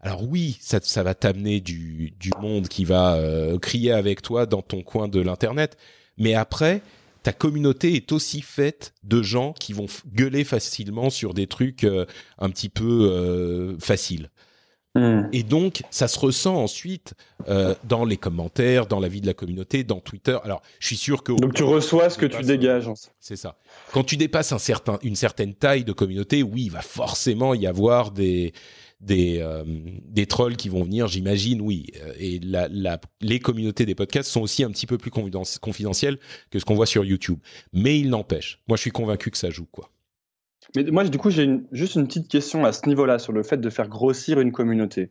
Alors oui, ça, ça va t'amener du, du monde qui va euh, crier avec toi dans ton coin de l'internet. Mais après, ta communauté est aussi faite de gens qui vont gueuler facilement sur des trucs euh, un petit peu euh, faciles. Hmm. Et donc, ça se ressent ensuite dans les commentaires, dans la vie de la communauté, dans Twitter. Alors, je suis sûr que Donc tu reçois ce que tu dégages. c'est ça. Quand tu dépasses un certain, une certaine taille de communauté, oui, il va forcément y avoir des des euh, des trolls qui vont venir, j'imagine, oui. Euh, Et la, la, les communautés des podcasts sont aussi un petit peu plus confidentielles que ce qu'on voit sur YouTube. Mais il n'empêche, moi, je suis convaincu que ça joue, quoi. Mais moi, du coup, j'ai juste une petite question à ce niveau-là sur le fait de faire grossir une communauté.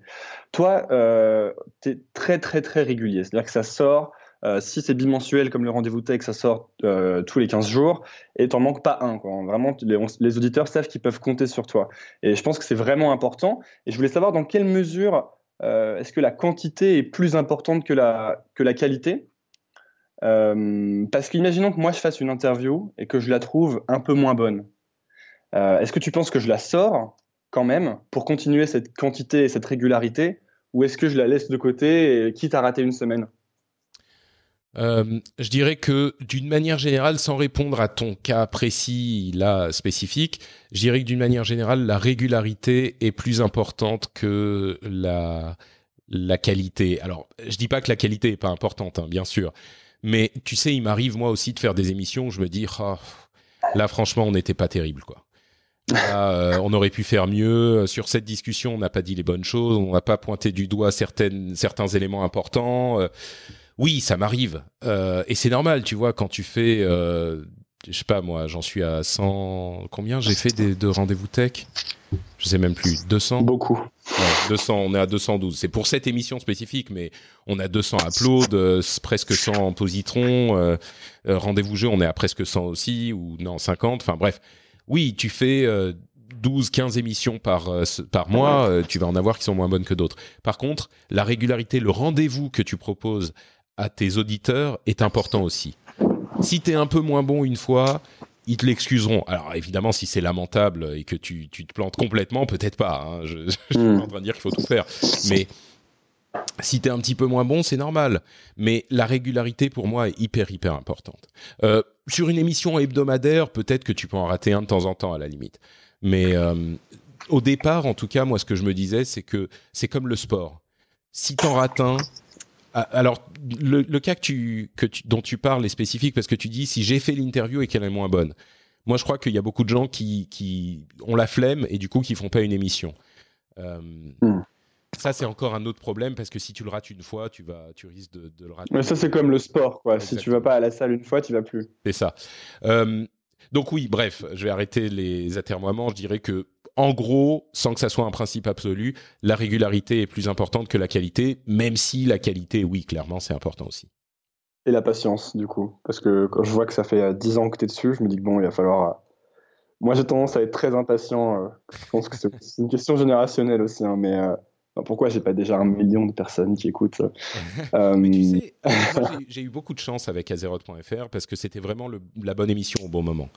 Toi, euh, tu es très, très, très régulier. C'est-à-dire que ça sort, euh, si c'est bimensuel comme le rendez-vous tech, ça sort euh, tous les 15 jours et t'en manques pas un. Vraiment, les, auditeurs savent qu'ils peuvent compter sur toi. Et je pense que c'est vraiment important. Et je voulais savoir dans quelle mesure euh, est-ce que la quantité est plus importante que la, que la qualité? Parce qu'imaginons que moi, je fasse une interview et que je la trouve un peu moins bonne. Est-ce que tu penses que je la sors quand même pour continuer cette quantité et cette régularité? Ou est-ce que je la laisse de côté quitte à rater une semaine? Euh, je dirais que d'une manière générale, sans répondre à ton cas précis, là, spécifique, je dirais que d'une manière générale, la régularité est plus importante que la, qualité. Alors, je dis pas que la qualité est pas importante, hein, bien sûr. Mais tu sais, il m'arrive moi aussi de faire des émissions où je me dis, Ah, là franchement, on n'était pas terrible, quoi. Euh, on aurait pu faire mieux. Sur cette discussion, on n'a pas dit les bonnes choses, on n'a pas pointé du doigt certains éléments importants. Euh, oui, ça m'arrive. Euh, et c'est normal, tu vois, quand tu fais, euh, je sais pas moi, j'en suis à 100... Combien j'ai fait des, de rendez-vous tech? Je sais même plus. 200 Beaucoup. Ouais, 200, on est à 212. C'est pour cette émission spécifique, mais on a 200 uploads, euh, presque 100 positrons. Euh, euh, Rendez-vous jeu, on est à presque 100 aussi, ou non, 50. Enfin bref, oui, tu fais euh, 12, 15 émissions par, euh, par mois, euh, tu vas en avoir qui sont moins bonnes que d'autres. Par contre, la régularité, le rendez-vous que tu proposes à tes auditeurs est important aussi. Si tu es un peu moins bon une fois, ils te l'excuseront. Alors évidemment, si c'est lamentable et que tu, tu te plantes complètement, peut-être pas. hein. Je, je suis Hmm. pas en train de dire qu'il faut tout faire. Mais si t'es un petit peu moins bon, c'est normal. Mais la régularité, pour moi, est hyper, hyper importante. Euh, sur une émission hebdomadaire, peut-être que tu peux en rater un de temps en temps, à la limite. Mais euh, au départ, en tout cas, moi, ce que je me disais, c'est que c'est comme le sport. Si t'en rates un, alors le, le cas que tu, que tu, dont tu parles est spécifique parce que tu dis si j'ai fait l'interview et qu'elle est moins bonne. Moi, je crois qu'il y a beaucoup de gens qui, qui ont la flemme et du coup qui font pas une émission. Euh, Hmm. Ça, c'est encore un autre problème parce que si tu le rates une fois, tu vas, tu risques de, de le rater. Mais ça, c'est comme le sport. Quoi. Si tu vas pas à la salle une fois, tu vas plus. C'est ça. Euh, donc oui, bref, je vais arrêter les atermoiements. Je dirais que, en gros, sans que ça soit un principe absolu, la régularité est plus importante que la qualité, même si la qualité, oui, clairement, c'est important aussi. Et la patience, du coup. Parce que quand je vois que ça fait euh, 10 ans que tu es dessus, je me dis que bon, il va falloir. euh, Moi, j'ai tendance à être très impatient. euh, Je pense que c'est une question générationnelle aussi. hein, mais, euh, pourquoi j'ai pas déjà un million de personnes qui écoutent ça euh, tu sais, j'ai eu beaucoup de chance avec Azeroth.fr parce que c'était vraiment la bonne émission au bon moment.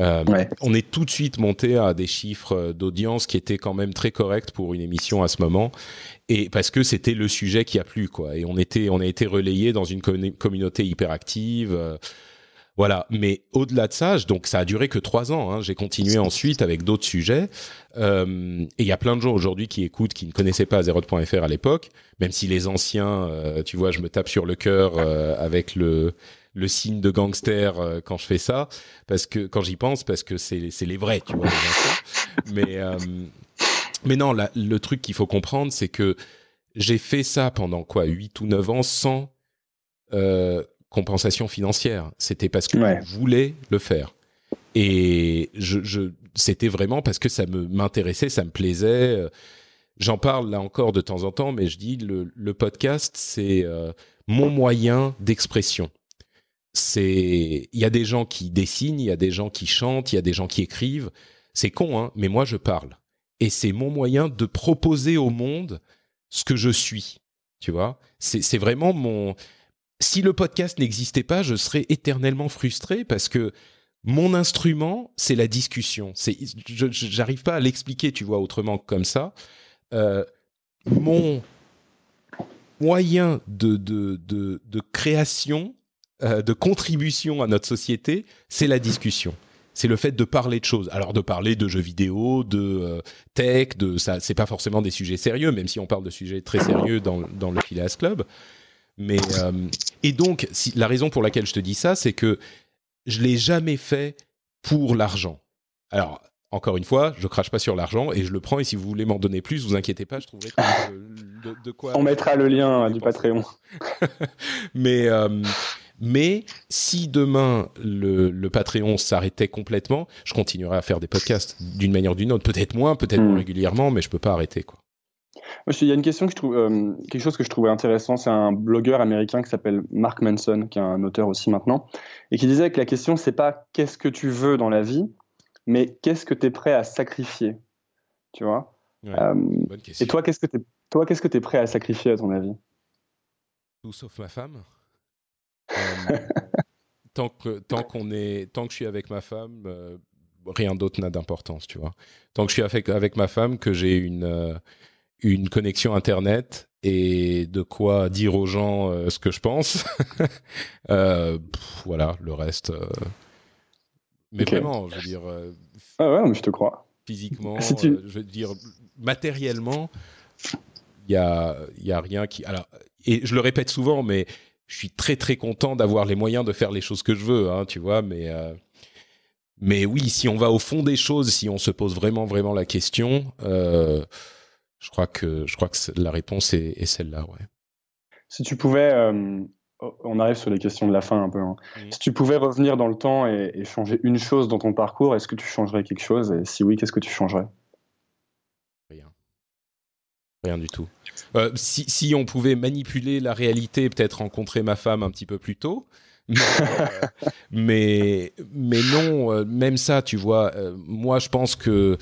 Euh, on est tout de suite monté à des chiffres d'audience qui étaient quand même très corrects pour une émission à ce moment, et parce que c'était le sujet qui a plu quoi. Et on était, on a été relayé dans une communauté hyper active. Euh, voilà, mais au-delà de ça, donc ça a duré que trois ans. Hein. J'ai continué ensuite avec d'autres sujets. Euh, et il y a plein de gens aujourd'hui qui écoutent, qui ne connaissaient pas Azeroth.fr à l'époque, même si les anciens, euh, tu vois, je me tape sur le cœur euh, avec le le signe de gangster euh, quand je fais ça, parce que quand j'y pense, parce que c'est c'est les vrais, tu vois. mais euh, mais non, le truc qu'il faut comprendre, c'est que j'ai fait ça pendant quoi, 8 ou 9 ans sans euh, compensation financière. C'était parce que je voulais le faire. Et je, je c'était vraiment parce que ça me m'intéressait, ça me plaisait. J'en parle là encore de temps en temps, mais je dis le, le podcast, c'est euh, mon moyen d'expression. C'est, il y a des gens qui dessinent, il y a des gens qui chantent, il y a des gens qui écrivent. C'est con, hein, mais moi je parle. Et c'est mon moyen de proposer au monde ce que je suis. Tu vois, c'est vraiment mon si le podcast n'existait pas, je serais éternellement frustré parce que mon instrument, c'est la discussion. Je n'arrive pas à l'expliquer, tu vois, autrement que comme ça. Euh, mon moyen de, de, de, création, euh, de contribution à notre société, c'est la discussion. C'est le fait de parler de choses. Alors de parler de jeux vidéo, de euh, tech, de ça, c'est pas forcément des sujets sérieux, même si on parle de sujets très sérieux dans, dans le Phileas Club. Mais et donc si, la raison pour laquelle je te dis ça, c'est que je l'ai jamais fait pour l'argent. Alors encore une fois, je crache pas sur l'argent et je le prends. Et si vous voulez m'en donner plus, vous inquiétez pas, je trouverai de, de, quoi. On mettra le lien du Patreon. mais euh, mais si demain le, le Patreon s'arrêtait complètement, je continuerai à faire des podcasts d'une manière ou d'une autre. Peut-être moins, peut-être moins hmm. régulièrement, mais je peux pas arrêter quoi. Il y a une question que je trouve, euh, quelque chose que je trouvais intéressant, c'est un blogueur américain qui s'appelle Mark Manson, qui est un auteur aussi maintenant, et qui disait que la question c'est pas qu'est-ce que tu veux dans la vie, mais qu'est-ce que tu es prêt à sacrifier, tu vois? Euh, Et toi, qu'est-ce que tu toi, qu'est-ce que tu es prêt à sacrifier à ton avis? Tout sauf ma femme. Euh, tant que tant qu'on est tant que je suis avec ma femme, rien d'autre n'a d'importance, tu vois. Tant que je suis avec avec ma femme, que j'ai une une connexion internet et de quoi dire aux gens euh, ce que je pense. euh, voilà, le reste. Euh... Mais vraiment, je veux dire. Euh, ah ouais, mais je te crois. Physiquement, euh, je veux dire, matériellement, il y a, y a rien qui. Alors, et je le répète souvent, mais je suis très très content d'avoir les moyens de faire les choses que je veux, hein, tu vois, mais. mais oui, si on va au fond des choses, si on se pose vraiment vraiment la question, euh, je crois que, je crois que la réponse est, celle-là, ouais. Si tu pouvais, euh, on arrive sur les questions de la fin un peu. Hein. Si tu pouvais revenir dans le temps et, changer une chose dans ton parcours, est-ce que tu changerais quelque chose? Et si oui, qu'est-ce que tu changerais? Rien. Rien du tout. Euh, si, si, on pouvait manipuler la réalité, peut-être rencontrer ma femme un petit peu plus tôt. Mais, euh, mais, mais, non, même ça, tu vois, moi je pense que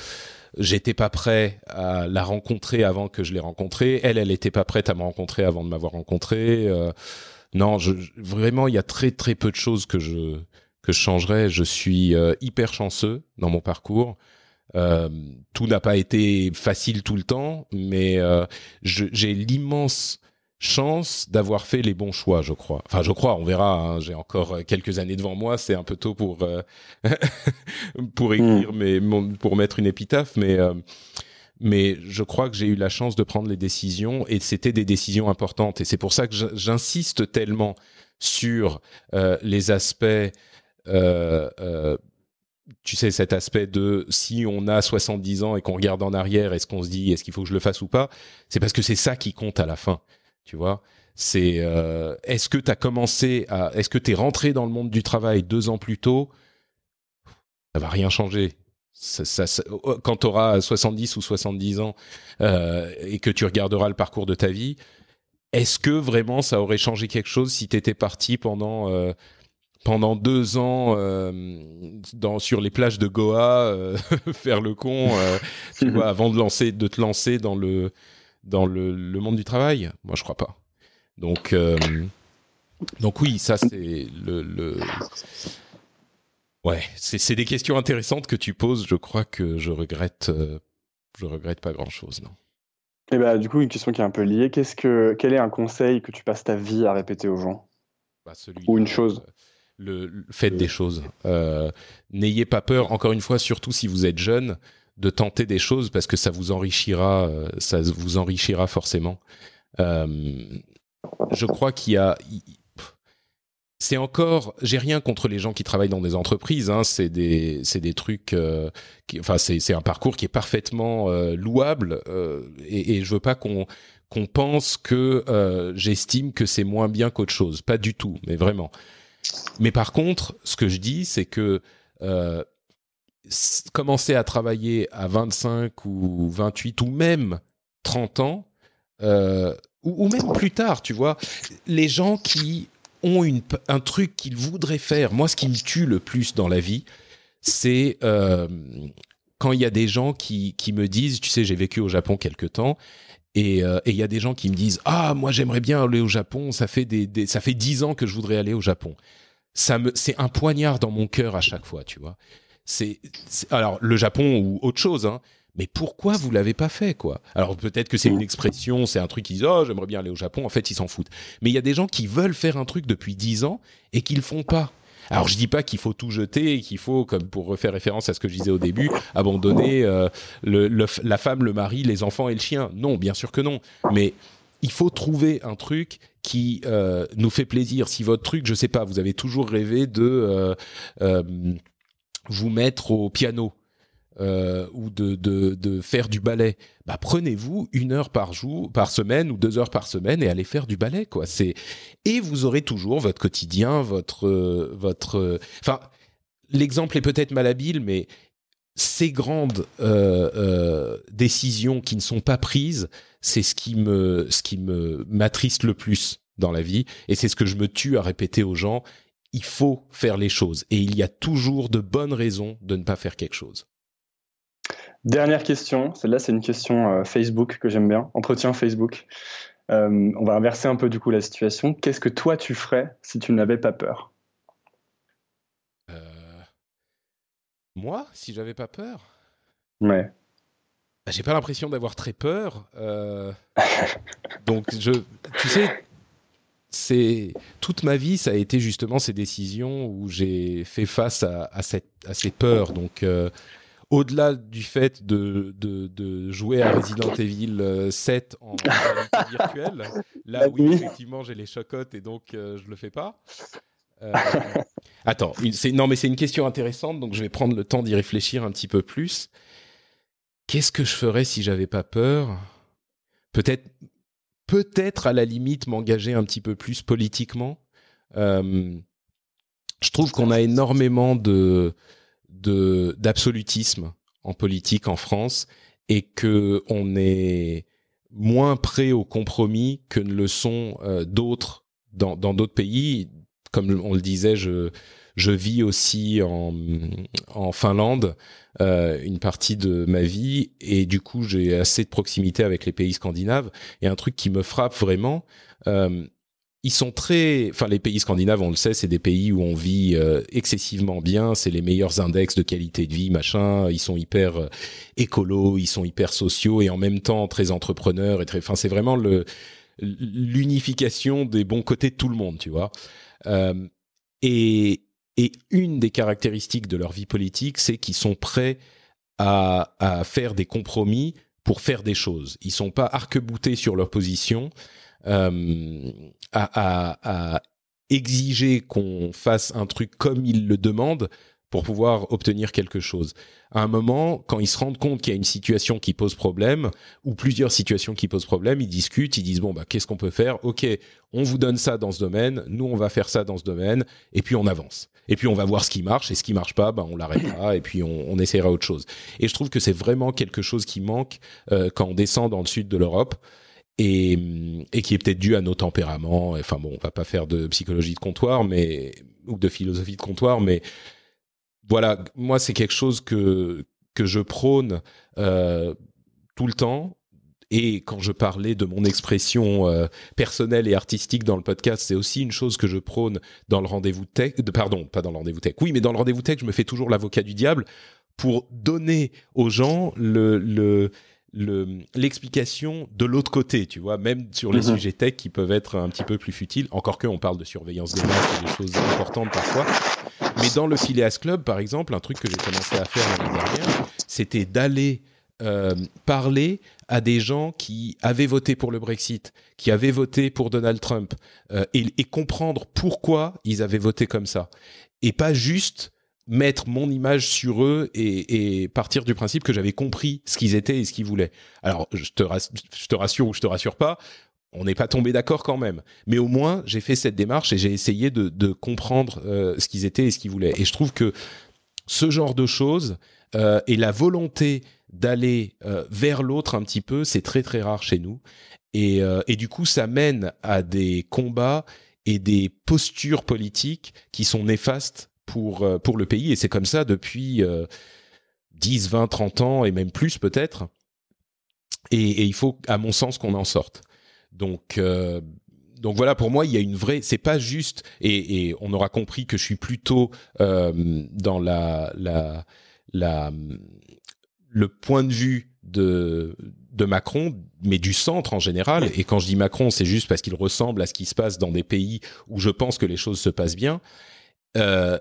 j'étais pas prêt à la rencontrer avant que je l'ai rencontrée. Elle, elle était pas prête à me rencontrer avant de m'avoir rencontré. Euh, non, je, vraiment, il y a très très peu de choses que je que je changerais. Je suis euh, hyper chanceux dans mon parcours. Euh, tout n'a pas été facile tout le temps, mais j'ai l'immense chance d'avoir fait les bons choix, je crois. Enfin, je crois, on verra. Hein, j'ai encore euh, quelques années devant moi. C'est un peu tôt pour euh, pour écrire, mais pour mettre une épitaphe, mais euh, mais je crois que j'ai eu la chance de prendre les décisions et c'était des décisions importantes. Et c'est pour ça que j'insiste tellement sur les aspects. tu sais, cet aspect de si on a 70 ans et qu'on regarde en arrière, est-ce qu'on se dit est-ce qu'il faut que je le fasse ou pas? C'est parce que c'est ça qui compte à la fin tu vois. C'est euh, est-ce que tu as commencé à est-ce que tu es rentré dans le monde du travail deux ans plus tôt? Ça va rien changer. Ça, ça, oh, quand tu auras 70 ou 70 ans euh, et que tu regarderas le parcours de ta vie, est-ce que vraiment ça aurait changé quelque chose si tu étais parti pendant euh, pendant deux ans euh, dans sur les plages de Goa euh, faire le con, euh, tu vois, avant de lancer de te lancer dans le dans le, monde du travail? Moi, je crois pas. Donc, donc oui, ça c'est le, Ouais, c'est des questions intéressantes que tu poses. Je crois que je regrette, je regrette pas grand chose, non. Et bah, du coup, une question qui est un peu liée. Qu'est-ce que, quel est un conseil que tu passes ta vie à répéter aux gens? Bah, Ou une chose le, Faites des choses. Euh, n'ayez pas peur, encore une fois, surtout si vous êtes jeune, de tenter des choses parce que ça vous enrichira, euh, ça vous enrichira forcément. Euh, je crois qu'il y a, c'est encore, j'ai rien contre les gens qui travaillent dans des entreprises. Hein, c'est des, c'est des trucs, euh, enfin c'est, un parcours qui est parfaitement louable et, et je veux pas qu'on pense que j'estime que c'est moins bien qu'autre chose. Pas du tout, mais vraiment. Mais par contre, ce que je dis, c'est que commencer à travailler à 25 ou 28 ou même 30 ans, ou, ou, même plus tard, tu vois, les gens qui ont une, un truc qu'ils voudraient faire. Moi, ce qui me tue le plus dans la vie, c'est euh, quand il y a des gens qui, qui me disent, tu sais, j'ai vécu au Japon quelque temps, euh, et il y a des gens qui me disent, ah, moi j'aimerais bien aller au Japon, ça fait des, ça fait dix ans que je voudrais aller au Japon. Ça me, c'est un poignard dans mon cœur à chaque fois, tu vois. C'est, alors le Japon ou autre chose, hein, mais pourquoi vous l'avez pas fait quoi? Alors peut-être que c'est une expression, c'est un truc qu'ils disent oh j'aimerais bien aller au Japon. En fait ils s'en foutent. Mais il y a des gens qui veulent faire un truc depuis dix ans et qui le font pas. Alors je dis pas qu'il faut tout jeter et qu'il faut, comme pour refaire référence à ce que je disais au début, abandonner euh, le, la femme, le mari, les enfants et le chien. Non, bien sûr que non. Mais il faut trouver un truc qui euh, nous fait plaisir. Si votre truc, je sais pas, vous avez toujours rêvé de euh, vous mettre au piano euh, ou de, de, de, faire du ballet, bah prenez-vous une heure par jour, par semaine ou deux heures par semaine et allez faire du ballet quoi. C'est et vous aurez toujours votre quotidien, votre votre. Enfin, l'exemple est peut-être malhabile, mais ces grandes euh, euh, décisions qui ne sont pas prises, c'est ce qui me ce qui me m'attriste le plus dans la vie et c'est ce que je me tue à répéter aux gens. Il faut faire les choses et il y a toujours de bonnes raisons de ne pas faire quelque chose. Dernière question, celle-là c'est une question euh, Facebook que j'aime bien, entretien Facebook. Euh, on va inverser un peu du coup la situation. Qu'est-ce que toi tu ferais si tu n'avais pas peur? Euh, Moi, si j'avais pas peur? Ouais. Bah, j'ai pas l'impression d'avoir très peur. donc je, tu sais, c'est toute ma vie, ça a été justement ces décisions où j'ai fait face à, cette, à ces peurs. Donc au-delà du fait de, de, jouer à Resident Evil 7 euh, en réalité virtuelle, là oui, effectivement, j'ai les chocottes et donc euh, je le fais pas. Euh, attends, non mais c'est une question intéressante, donc je vais prendre le temps d'y réfléchir un petit peu plus. Qu'est-ce que je ferais si j'avais pas peur? Peut-être, peut-être à la limite m'engager un petit peu plus politiquement. je trouve qu'on a énormément de d'absolutisme en politique en France et que on est moins prêt au compromis que ne le sont euh, d'autres dans d'autres pays. Comme on le disait, je je vis aussi en, en Finlande euh, une partie de ma vie et du coup j'ai assez de proximité avec les pays scandinaves. Et un truc qui me frappe vraiment, euh, ils sont très, enfin les pays scandinaves, on le sait, c'est des pays où on vit euh, excessivement bien, c'est les meilleurs index de qualité de vie, machin. Ils sont hyper euh, écolos, ils sont hyper sociaux et en même temps très entrepreneurs et très, enfin c'est vraiment le l'unification des bons côtés de tout le monde, tu vois. Euh, et et une des caractéristiques de leur vie politique, c'est qu'ils sont prêts à, à faire des compromis pour faire des choses. Ils sont pas arc-boutés sur leur position euh, à, à, exiger qu'on fasse un truc comme ils le demandent pour pouvoir obtenir quelque chose. À un moment, quand ils se rendent compte qu'il y a une situation qui pose problème ou plusieurs situations qui posent problème, ils discutent, ils disent bon bah qu'est-ce qu'on peut faire? Ok, on vous donne ça dans ce domaine, nous on va faire ça dans ce domaine, et puis on avance. Et puis on va voir ce qui marche et ce qui marche pas, bah on l'arrêtera et puis on, on, essaiera autre chose. Et je trouve que c'est vraiment quelque chose qui manque euh, quand on descend dans le sud de l'Europe et, et qui est peut-être dû à nos tempéraments. Enfin bon, on va pas faire de psychologie de comptoir, mais ou de philosophie de comptoir, mais voilà, moi c'est quelque chose que que je prône euh, tout le temps Et quand je parlais de mon expression euh, personnelle et artistique dans le podcast, c'est aussi une chose que je prône dans le rendez-vous tech. De, pardon, pas dans le rendez-vous tech. Oui, mais dans le rendez-vous tech, je me fais toujours l'avocat du diable pour donner aux gens le, le l'explication de l'autre côté, tu vois, même sur les mhm. sujets tech qui peuvent être un petit peu plus futiles, encore que on parle de surveillance des masses et des choses importantes parfois. Mais dans le Phileas Club, par exemple, un truc que j'ai commencé à faire l'année dernière, c'était d'aller euh, parler à des gens qui avaient voté pour le Brexit, qui avaient voté pour Donald Trump, euh, et, comprendre pourquoi ils avaient voté comme ça. Et pas juste mettre mon image sur eux et, partir du principe que j'avais compris ce qu'ils étaient et ce qu'ils voulaient. Alors, je te, je te rassure ou je te rassure pas, on n'est pas tombé d'accord quand même. Mais au moins, j'ai fait cette démarche et j'ai essayé de, comprendre euh, ce qu'ils étaient et ce qu'ils voulaient. Et je trouve que ce genre de choses euh, et la volonté d'aller euh, vers l'autre un petit peu, c'est très très rare chez nous. Et, et du coup, ça mène à des combats et des postures politiques qui sont néfastes pour, euh, pour le pays. Et c'est comme ça depuis 10, 20, 30 ans et même plus peut-être. Et, il faut, à mon sens, qu'on en sorte. Donc, euh, donc voilà, pour moi, il y a une vraie. C'est pas juste. Et, on aura compris que je suis plutôt euh, dans la, la, la, le point de vue de, de Macron, mais du centre en général. Et quand je dis Macron, c'est juste parce qu'il ressemble à ce qui se passe dans des pays où je pense que les choses se passent bien. Euh,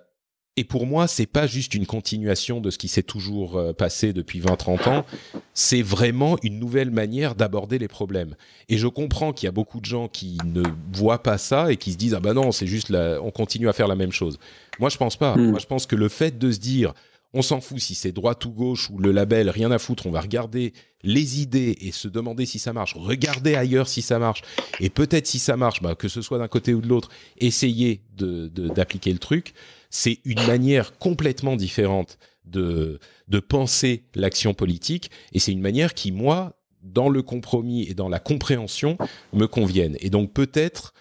et pour moi, c'est pas juste une continuation de ce qui s'est toujours euh, passé depuis 20-30 ans. C'est vraiment une nouvelle manière d'aborder les problèmes. Et je comprends qu'il y a beaucoup de gens qui ne voient pas ça et qui se disent ah ben non, c'est juste la... on continue à faire la même chose. Moi, je pense pas. Hmm. Moi, je pense que le fait de se dire on s'en fout si c'est droite ou gauche ou le label, rien à foutre, on va regarder les idées et se demander si ça marche, regarder ailleurs si ça marche, et peut-être si ça marche, bah, que ce soit d'un côté ou de l'autre, essayer d'appliquer de, le truc c'est une manière complètement différente de, de penser l'action politique, et c'est une manière qui, moi, dans le compromis et dans la compréhension, me conviennent. Et donc peut-être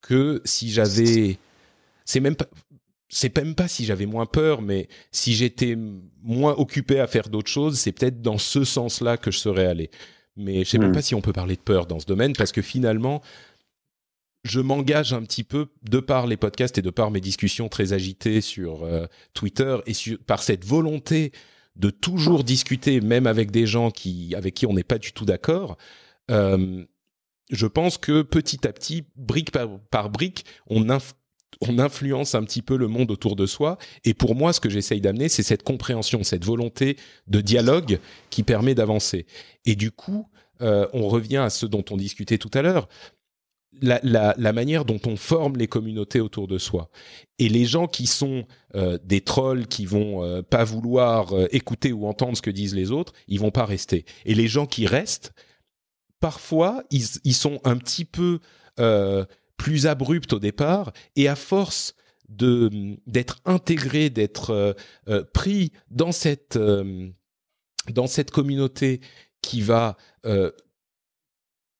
que si j'avais... C'est même pas c'est même pas si j'avais moins peur, mais si j'étais moins occupé à faire d'autres choses, c'est peut-être dans ce sens-là que je serais allé. Mais je sais même hmm. pas si on peut parler de peur dans ce domaine, parce que finalement, je m'engage un petit peu de par les podcasts et de par mes discussions très agitées sur euh, Twitter et par cette volonté de toujours discuter, même avec des gens qui, avec qui on n'est pas du tout d'accord. Euh, je pense que petit à petit, brique par, brique, on, influence un petit peu le monde autour de soi. Et pour moi, ce que j'essaye d'amener, c'est cette compréhension, cette volonté de dialogue qui permet d'avancer. Et du coup, euh, on revient à ce dont on discutait tout à l'heure la, manière dont on forme les communautés autour de soi. Et les gens qui sont euh, des trolls qui vont euh, pas vouloir euh, écouter ou entendre ce que disent les autres, ils vont pas rester. Et les gens qui restent, parfois, ils, ils sont un petit peu plus abrupts au départ, et à force d'être intégrés, d'être pris dans cette dans cette communauté qui va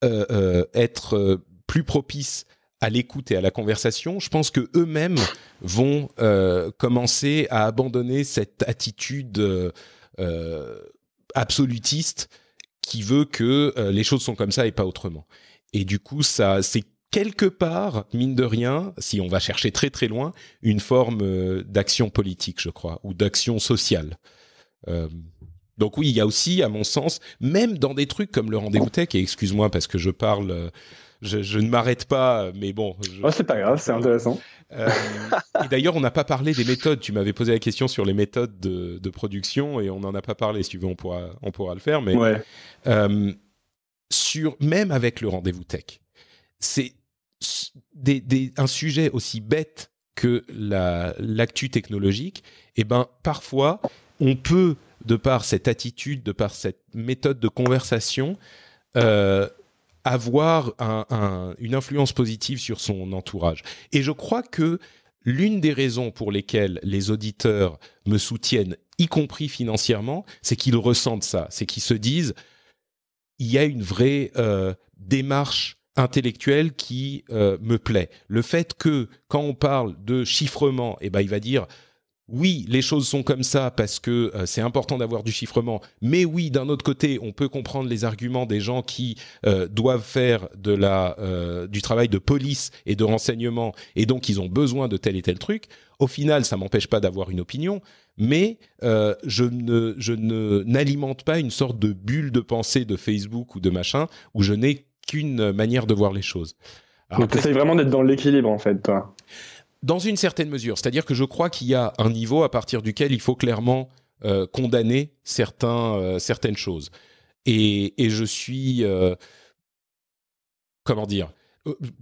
être plus propice à l'écoute et à la conversation, je pense que eux-mêmes vont euh, commencer à abandonner cette attitude euh, euh, absolutiste qui veut que les choses sont comme ça et pas autrement. Et du coup, ça, c'est quelque part, mine de rien, si on va chercher très très loin, une forme d'action politique, je crois, ou d'action sociale. donc oui, il y a aussi, à mon sens, même dans des trucs comme le rendez-vous tech, et excuse-moi parce que je parle je, ne m'arrête pas, mais bon. Oh, c'est pas grave, c'est intéressant. Euh, et d'ailleurs, on n'a pas parlé des méthodes. Tu m'avais posé la question sur les méthodes de, production et on n'en a pas parlé. Si tu veux, on pourra, on pourra le faire. Mais euh, sur, même avec le rendez-vous tech, c'est des, un sujet aussi bête que l'actu technologique. Et eh ben, parfois, on peut, de par cette attitude, de par cette méthode de conversation, euh, avoir une influence positive sur son entourage. Et je crois que l'une des raisons pour lesquelles les auditeurs me soutiennent, y compris financièrement, c'est qu'ils ressentent ça, c'est qu'ils se disent, il y a une vraie euh, démarche intellectuelle qui euh, me plaît. Le fait que quand on parle de chiffrement, eh ben, il va dire, oui, les choses sont comme ça parce que euh, c'est important d'avoir du chiffrement, mais oui, d'un autre côté, on peut comprendre les arguments des gens qui euh, doivent faire de la, euh, du travail de police et de renseignement, et donc ils ont besoin de tel et tel truc. Au final, ça m'empêche pas d'avoir une opinion, mais je ne, je ne n'alimente pas une sorte de bulle de pensée de Facebook ou de machin où je n'ai qu'une manière de voir les choses. Alors, donc, tu essayes vraiment d'être dans l'équilibre, en fait, toi dans une certaine mesure. C'est-à-dire que je crois qu'il y a un niveau à partir duquel il faut clairement euh, condamner certains, euh, certaines choses. Et, je suis... Euh, comment dire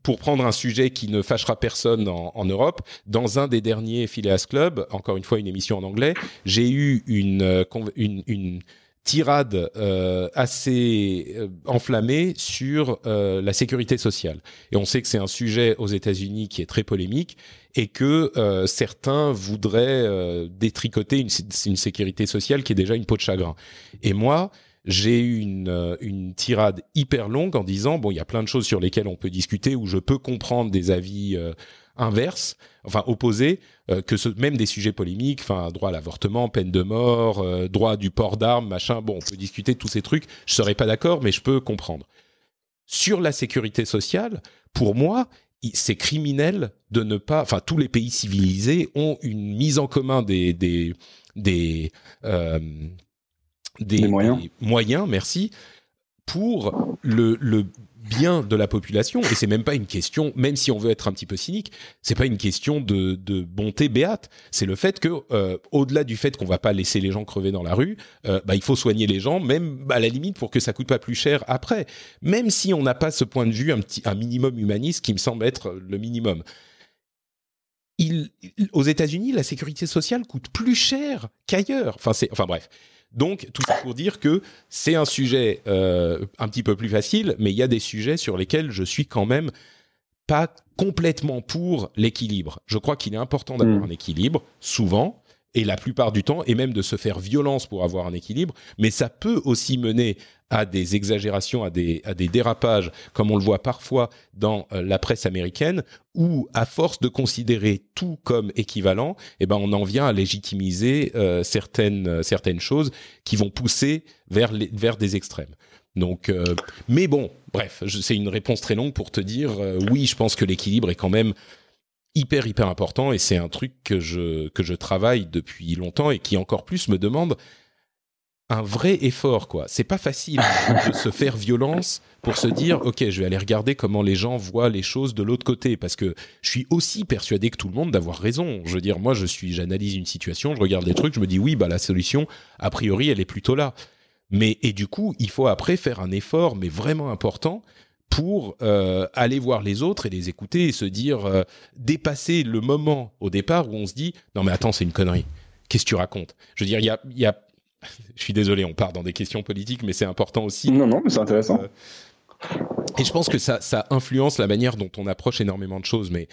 pour prendre un sujet qui ne fâchera personne en, Europe, dans un des derniers Phileas Club, encore une fois une émission en anglais, j'ai eu une, une tirade euh, assez euh, enflammée sur euh, la sécurité sociale. Et on sait que c'est un sujet aux États-Unis qui est très polémique et que certains voudraient détricoter une, une, sécurité sociale qui est déjà une peau de chagrin. Et moi, j'ai eu une, une tirade hyper longue en disant bon, il y a plein de choses sur lesquelles on peut discuter où je peux comprendre des avis inverse, enfin opposé, euh, que ce, même des sujets polémiques, enfin droit à l'avortement, peine de mort, euh, droit du port d'armes, machin. Bon, on peut discuter de tous ces trucs. Je serais pas d'accord, mais je peux comprendre. Sur la sécurité sociale, pour moi, c'est criminel de ne pas. Enfin, tous les pays civilisés ont une mise en commun des des des, euh, des, moyens. des moyens, merci, pour le, le bien de la population. Et c'est même pas une question même si on veut être un petit peu cynique c'est pas une question de, de bonté béate. C'est le fait que euh, au-delà du fait qu'on va pas laisser les gens crever dans la rue euh, bah, il faut soigner les gens même à la limite pour que ça coûte pas plus cher après. Même si on n'a pas ce point de vue un petit un minimum humaniste qui me semble être le minimum. Aux États-Unis la sécurité sociale coûte plus cher qu'ailleurs. Enfin c'est enfin bref donc, tout ça pour dire que c'est un sujet euh, un petit peu plus facile, mais il y a des sujets sur lesquels je suis quand même pas complètement pour l'équilibre. Je crois qu'il est important d'avoir hmm. un équilibre, souvent, et la plupart du temps, et même de se faire violence pour avoir un équilibre, mais ça peut aussi mener à des exagérations, à des, à des dérapages, comme on le voit parfois dans euh, la presse américaine, où à force de considérer tout comme équivalent, eh ben on en vient à légitimiser euh, certaines euh, certaines choses qui vont pousser vers les, vers des extrêmes. Donc, mais bon, bref, c'est une réponse très longue pour te dire oui, je pense que l'équilibre est quand même hyper hyper important et c'est un truc que je que je travaille depuis longtemps et qui encore plus me demande un vrai effort, quoi. C'est pas facile de se faire violence pour se dire, ok, je vais aller regarder comment les gens voient les choses de l'autre côté, parce que je suis aussi persuadé que tout le monde d'avoir raison. Je veux dire, moi, je suis, j'analyse une situation, je regarde des trucs, je me dis, oui, bah la solution, a priori, elle est plutôt là. Mais et du coup, il faut après faire un effort, mais vraiment important, pour euh, aller voir les autres et les écouter et se dire, euh, dépasser le moment au départ où on se dit, non mais attends, c'est une connerie. Qu'est-ce que tu racontes? Je veux dire, il y a, y a je suis désolé, on part dans des questions politiques, mais c'est important aussi. Non, non, mais c'est intéressant. Euh, et je pense que ça, ça influence la manière dont on approche énormément de choses. Mais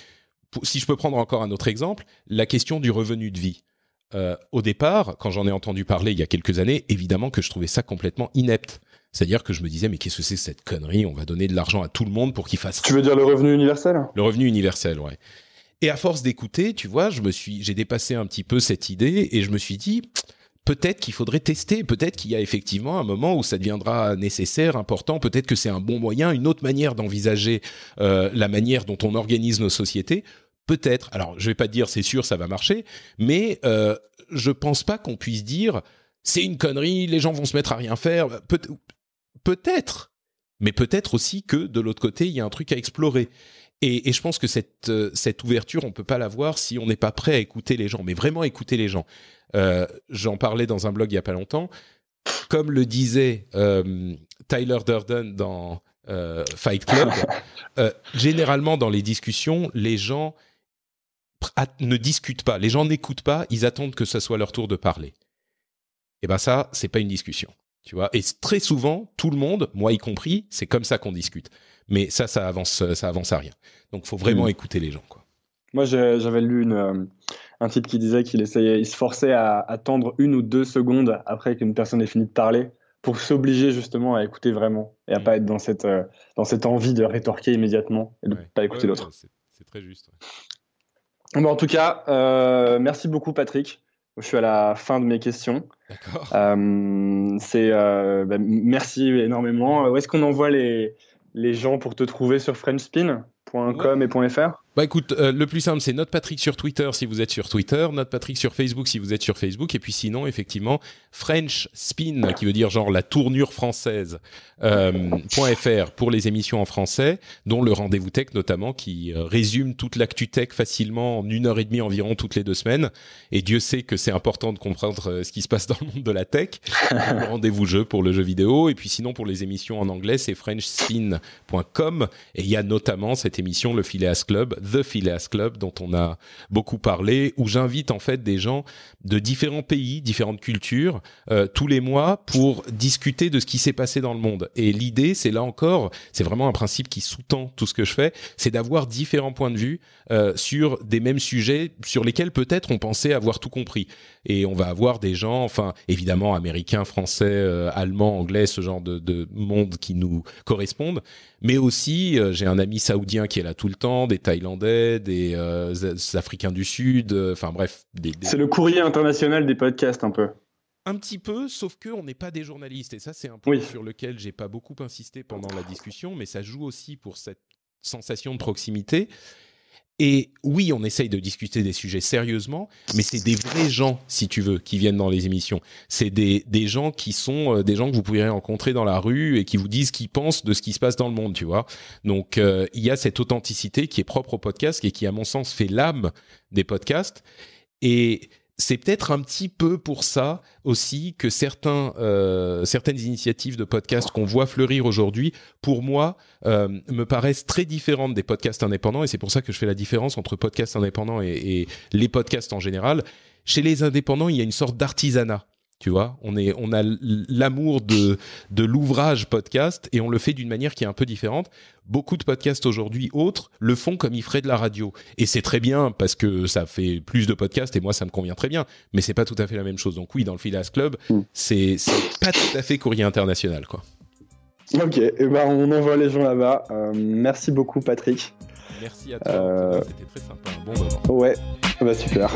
si je peux prendre encore un autre exemple, la question du revenu de vie. Au départ, quand j'en ai entendu parler il y a quelques années, évidemment que je trouvais ça complètement inepte. C'est-à-dire que je me disais, mais qu'est-ce que c'est cette connerie? On va donner de l'argent à tout le monde pour qu'il fasse. Tu veux dire le revenu universel? Le revenu universel, ouais. Et à force d'écouter, tu vois, je me suis, j'ai dépassé un petit peu cette idée et je me suis dit, peut-être qu'il faudrait tester, peut-être qu'il y a effectivement un moment où ça deviendra nécessaire, important, peut-être que c'est un bon moyen, une autre manière d'envisager euh, la manière dont on organise nos sociétés. Peut-être. Alors, je vais pas te dire c'est sûr ça va marcher, mais euh, je pense pas qu'on puisse dire c'est une connerie, les gens vont se mettre à rien faire. Peut- peut-être, mais peut-être aussi que de l'autre côté il y a un truc à explorer. Et, et, je pense que cette, euh, cette ouverture, on peut pas l'avoir si on n'est pas prêt à écouter les gens, mais vraiment écouter les gens. Euh, j'en parlais dans un blog il y a pas longtemps. Comme le disait euh, Tyler Durden dans euh, Fight Club, généralement dans les discussions, les gens ne discutent pas, les gens n'écoutent pas, ils attendent que ce soit leur tour de parler. Et ben ça, c'est pas une discussion, tu vois. Et très souvent, tout le monde, moi y compris, c'est comme ça qu'on discute. Mais ça, ça avance, ça avance à rien. Donc, faut vraiment mmh. écouter les gens, quoi. Moi, j'avais lu une, un type qui disait qu'il essayait, il se forçait à attendre une ou deux secondes après qu'une personne ait fini de parler pour s'obliger justement à écouter vraiment et à mm. pas être dans cette, euh, dans cette envie de rétorquer immédiatement et de ne pas écouter l'autre. c'est très juste. Bon, en tout cas, euh, merci beaucoup Patrick. Je suis à la fin de mes questions. D'accord. c'est bah, merci énormément. Où est-ce qu'on envoie les, les gens pour te trouver sur frenchspin.com et .fr bah écoute, euh, le plus simple, c'est Note Patrick sur Twitter si vous êtes sur Twitter, Note Patrick sur Facebook si vous êtes sur Facebook, et puis sinon, effectivement, French Spin, qui veut dire genre la tournure française, euh, .fr pour les émissions en français, dont le Rendez-vous Tech notamment, qui euh, résume toute l'actu tech facilement en une heure et demie environ toutes les deux semaines. Et Dieu sait que c'est important de comprendre euh, ce qui se passe dans le monde de la tech. le Rendez-vous jeu pour le jeu vidéo, et puis sinon pour les émissions en anglais, c'est frenchspin.com, et il y a notamment cette émission, le Phileas Club, The Phileas Club dont on a beaucoup parlé, où j'invite en fait des gens de différents pays, différentes cultures, euh, tous les mois pour discuter de ce qui s'est passé dans le monde. Et l'idée, c'est là encore, c'est vraiment un principe qui sous-tend tout ce que je fais, c'est d'avoir différents points de vue euh, sur des mêmes sujets sur lesquels peut-être on pensait avoir tout compris. Et on va avoir des gens, enfin évidemment américains, français, euh, allemands, anglais, ce genre de, de monde qui nous correspondent, mais aussi j'ai un ami saoudien qui est là tout le temps, des Thaïlandais, des, Africains du Sud, enfin bref. Des, C'est le courrier international des podcasts un peu un petit peu, sauf que on n'est pas des journalistes. Et ça, c'est un point sur lequel j'ai pas beaucoup insisté pendant la discussion, mais ça joue aussi pour cette sensation de proximité. Et oui, on essaye de discuter des sujets sérieusement, mais c'est des vrais gens, si tu veux, qui viennent dans les émissions. C'est des, des gens qui sont euh, des gens que vous pourriez rencontrer dans la rue et qui vous disent ce qu'ils pensent de ce qui se passe dans le monde, tu vois. Donc, euh, il y a cette authenticité qui est propre au podcast et qui, à mon sens, fait l'âme des podcasts. Et c'est peut-être un petit peu pour ça aussi que certains, euh, certaines initiatives de podcasts qu'on voit fleurir aujourd'hui, pour moi, euh, me paraissent très différentes des podcasts indépendants, et c'est pour ça que je fais la différence entre podcasts indépendants et, et les podcasts en général. Chez les indépendants, il y a une sorte d'artisanat tu vois, on, est, on a l'amour de, de l'ouvrage podcast et on le fait d'une manière qui est un peu différente. Beaucoup de podcasts aujourd'hui autres le font comme ils feraient de la radio. Et c'est très bien parce que ça fait plus de podcasts et moi ça me convient très bien. Mais c'est pas tout à fait la même chose. Donc oui, dans le Phileas Club, mm. c'est pas tout à fait courrier international, quoi. Ok, et eh ben on envoie les gens là-bas. Euh, merci beaucoup Patrick. Merci à toi. Euh, c'était très sympa. Un bon moment. Ouais, bah super.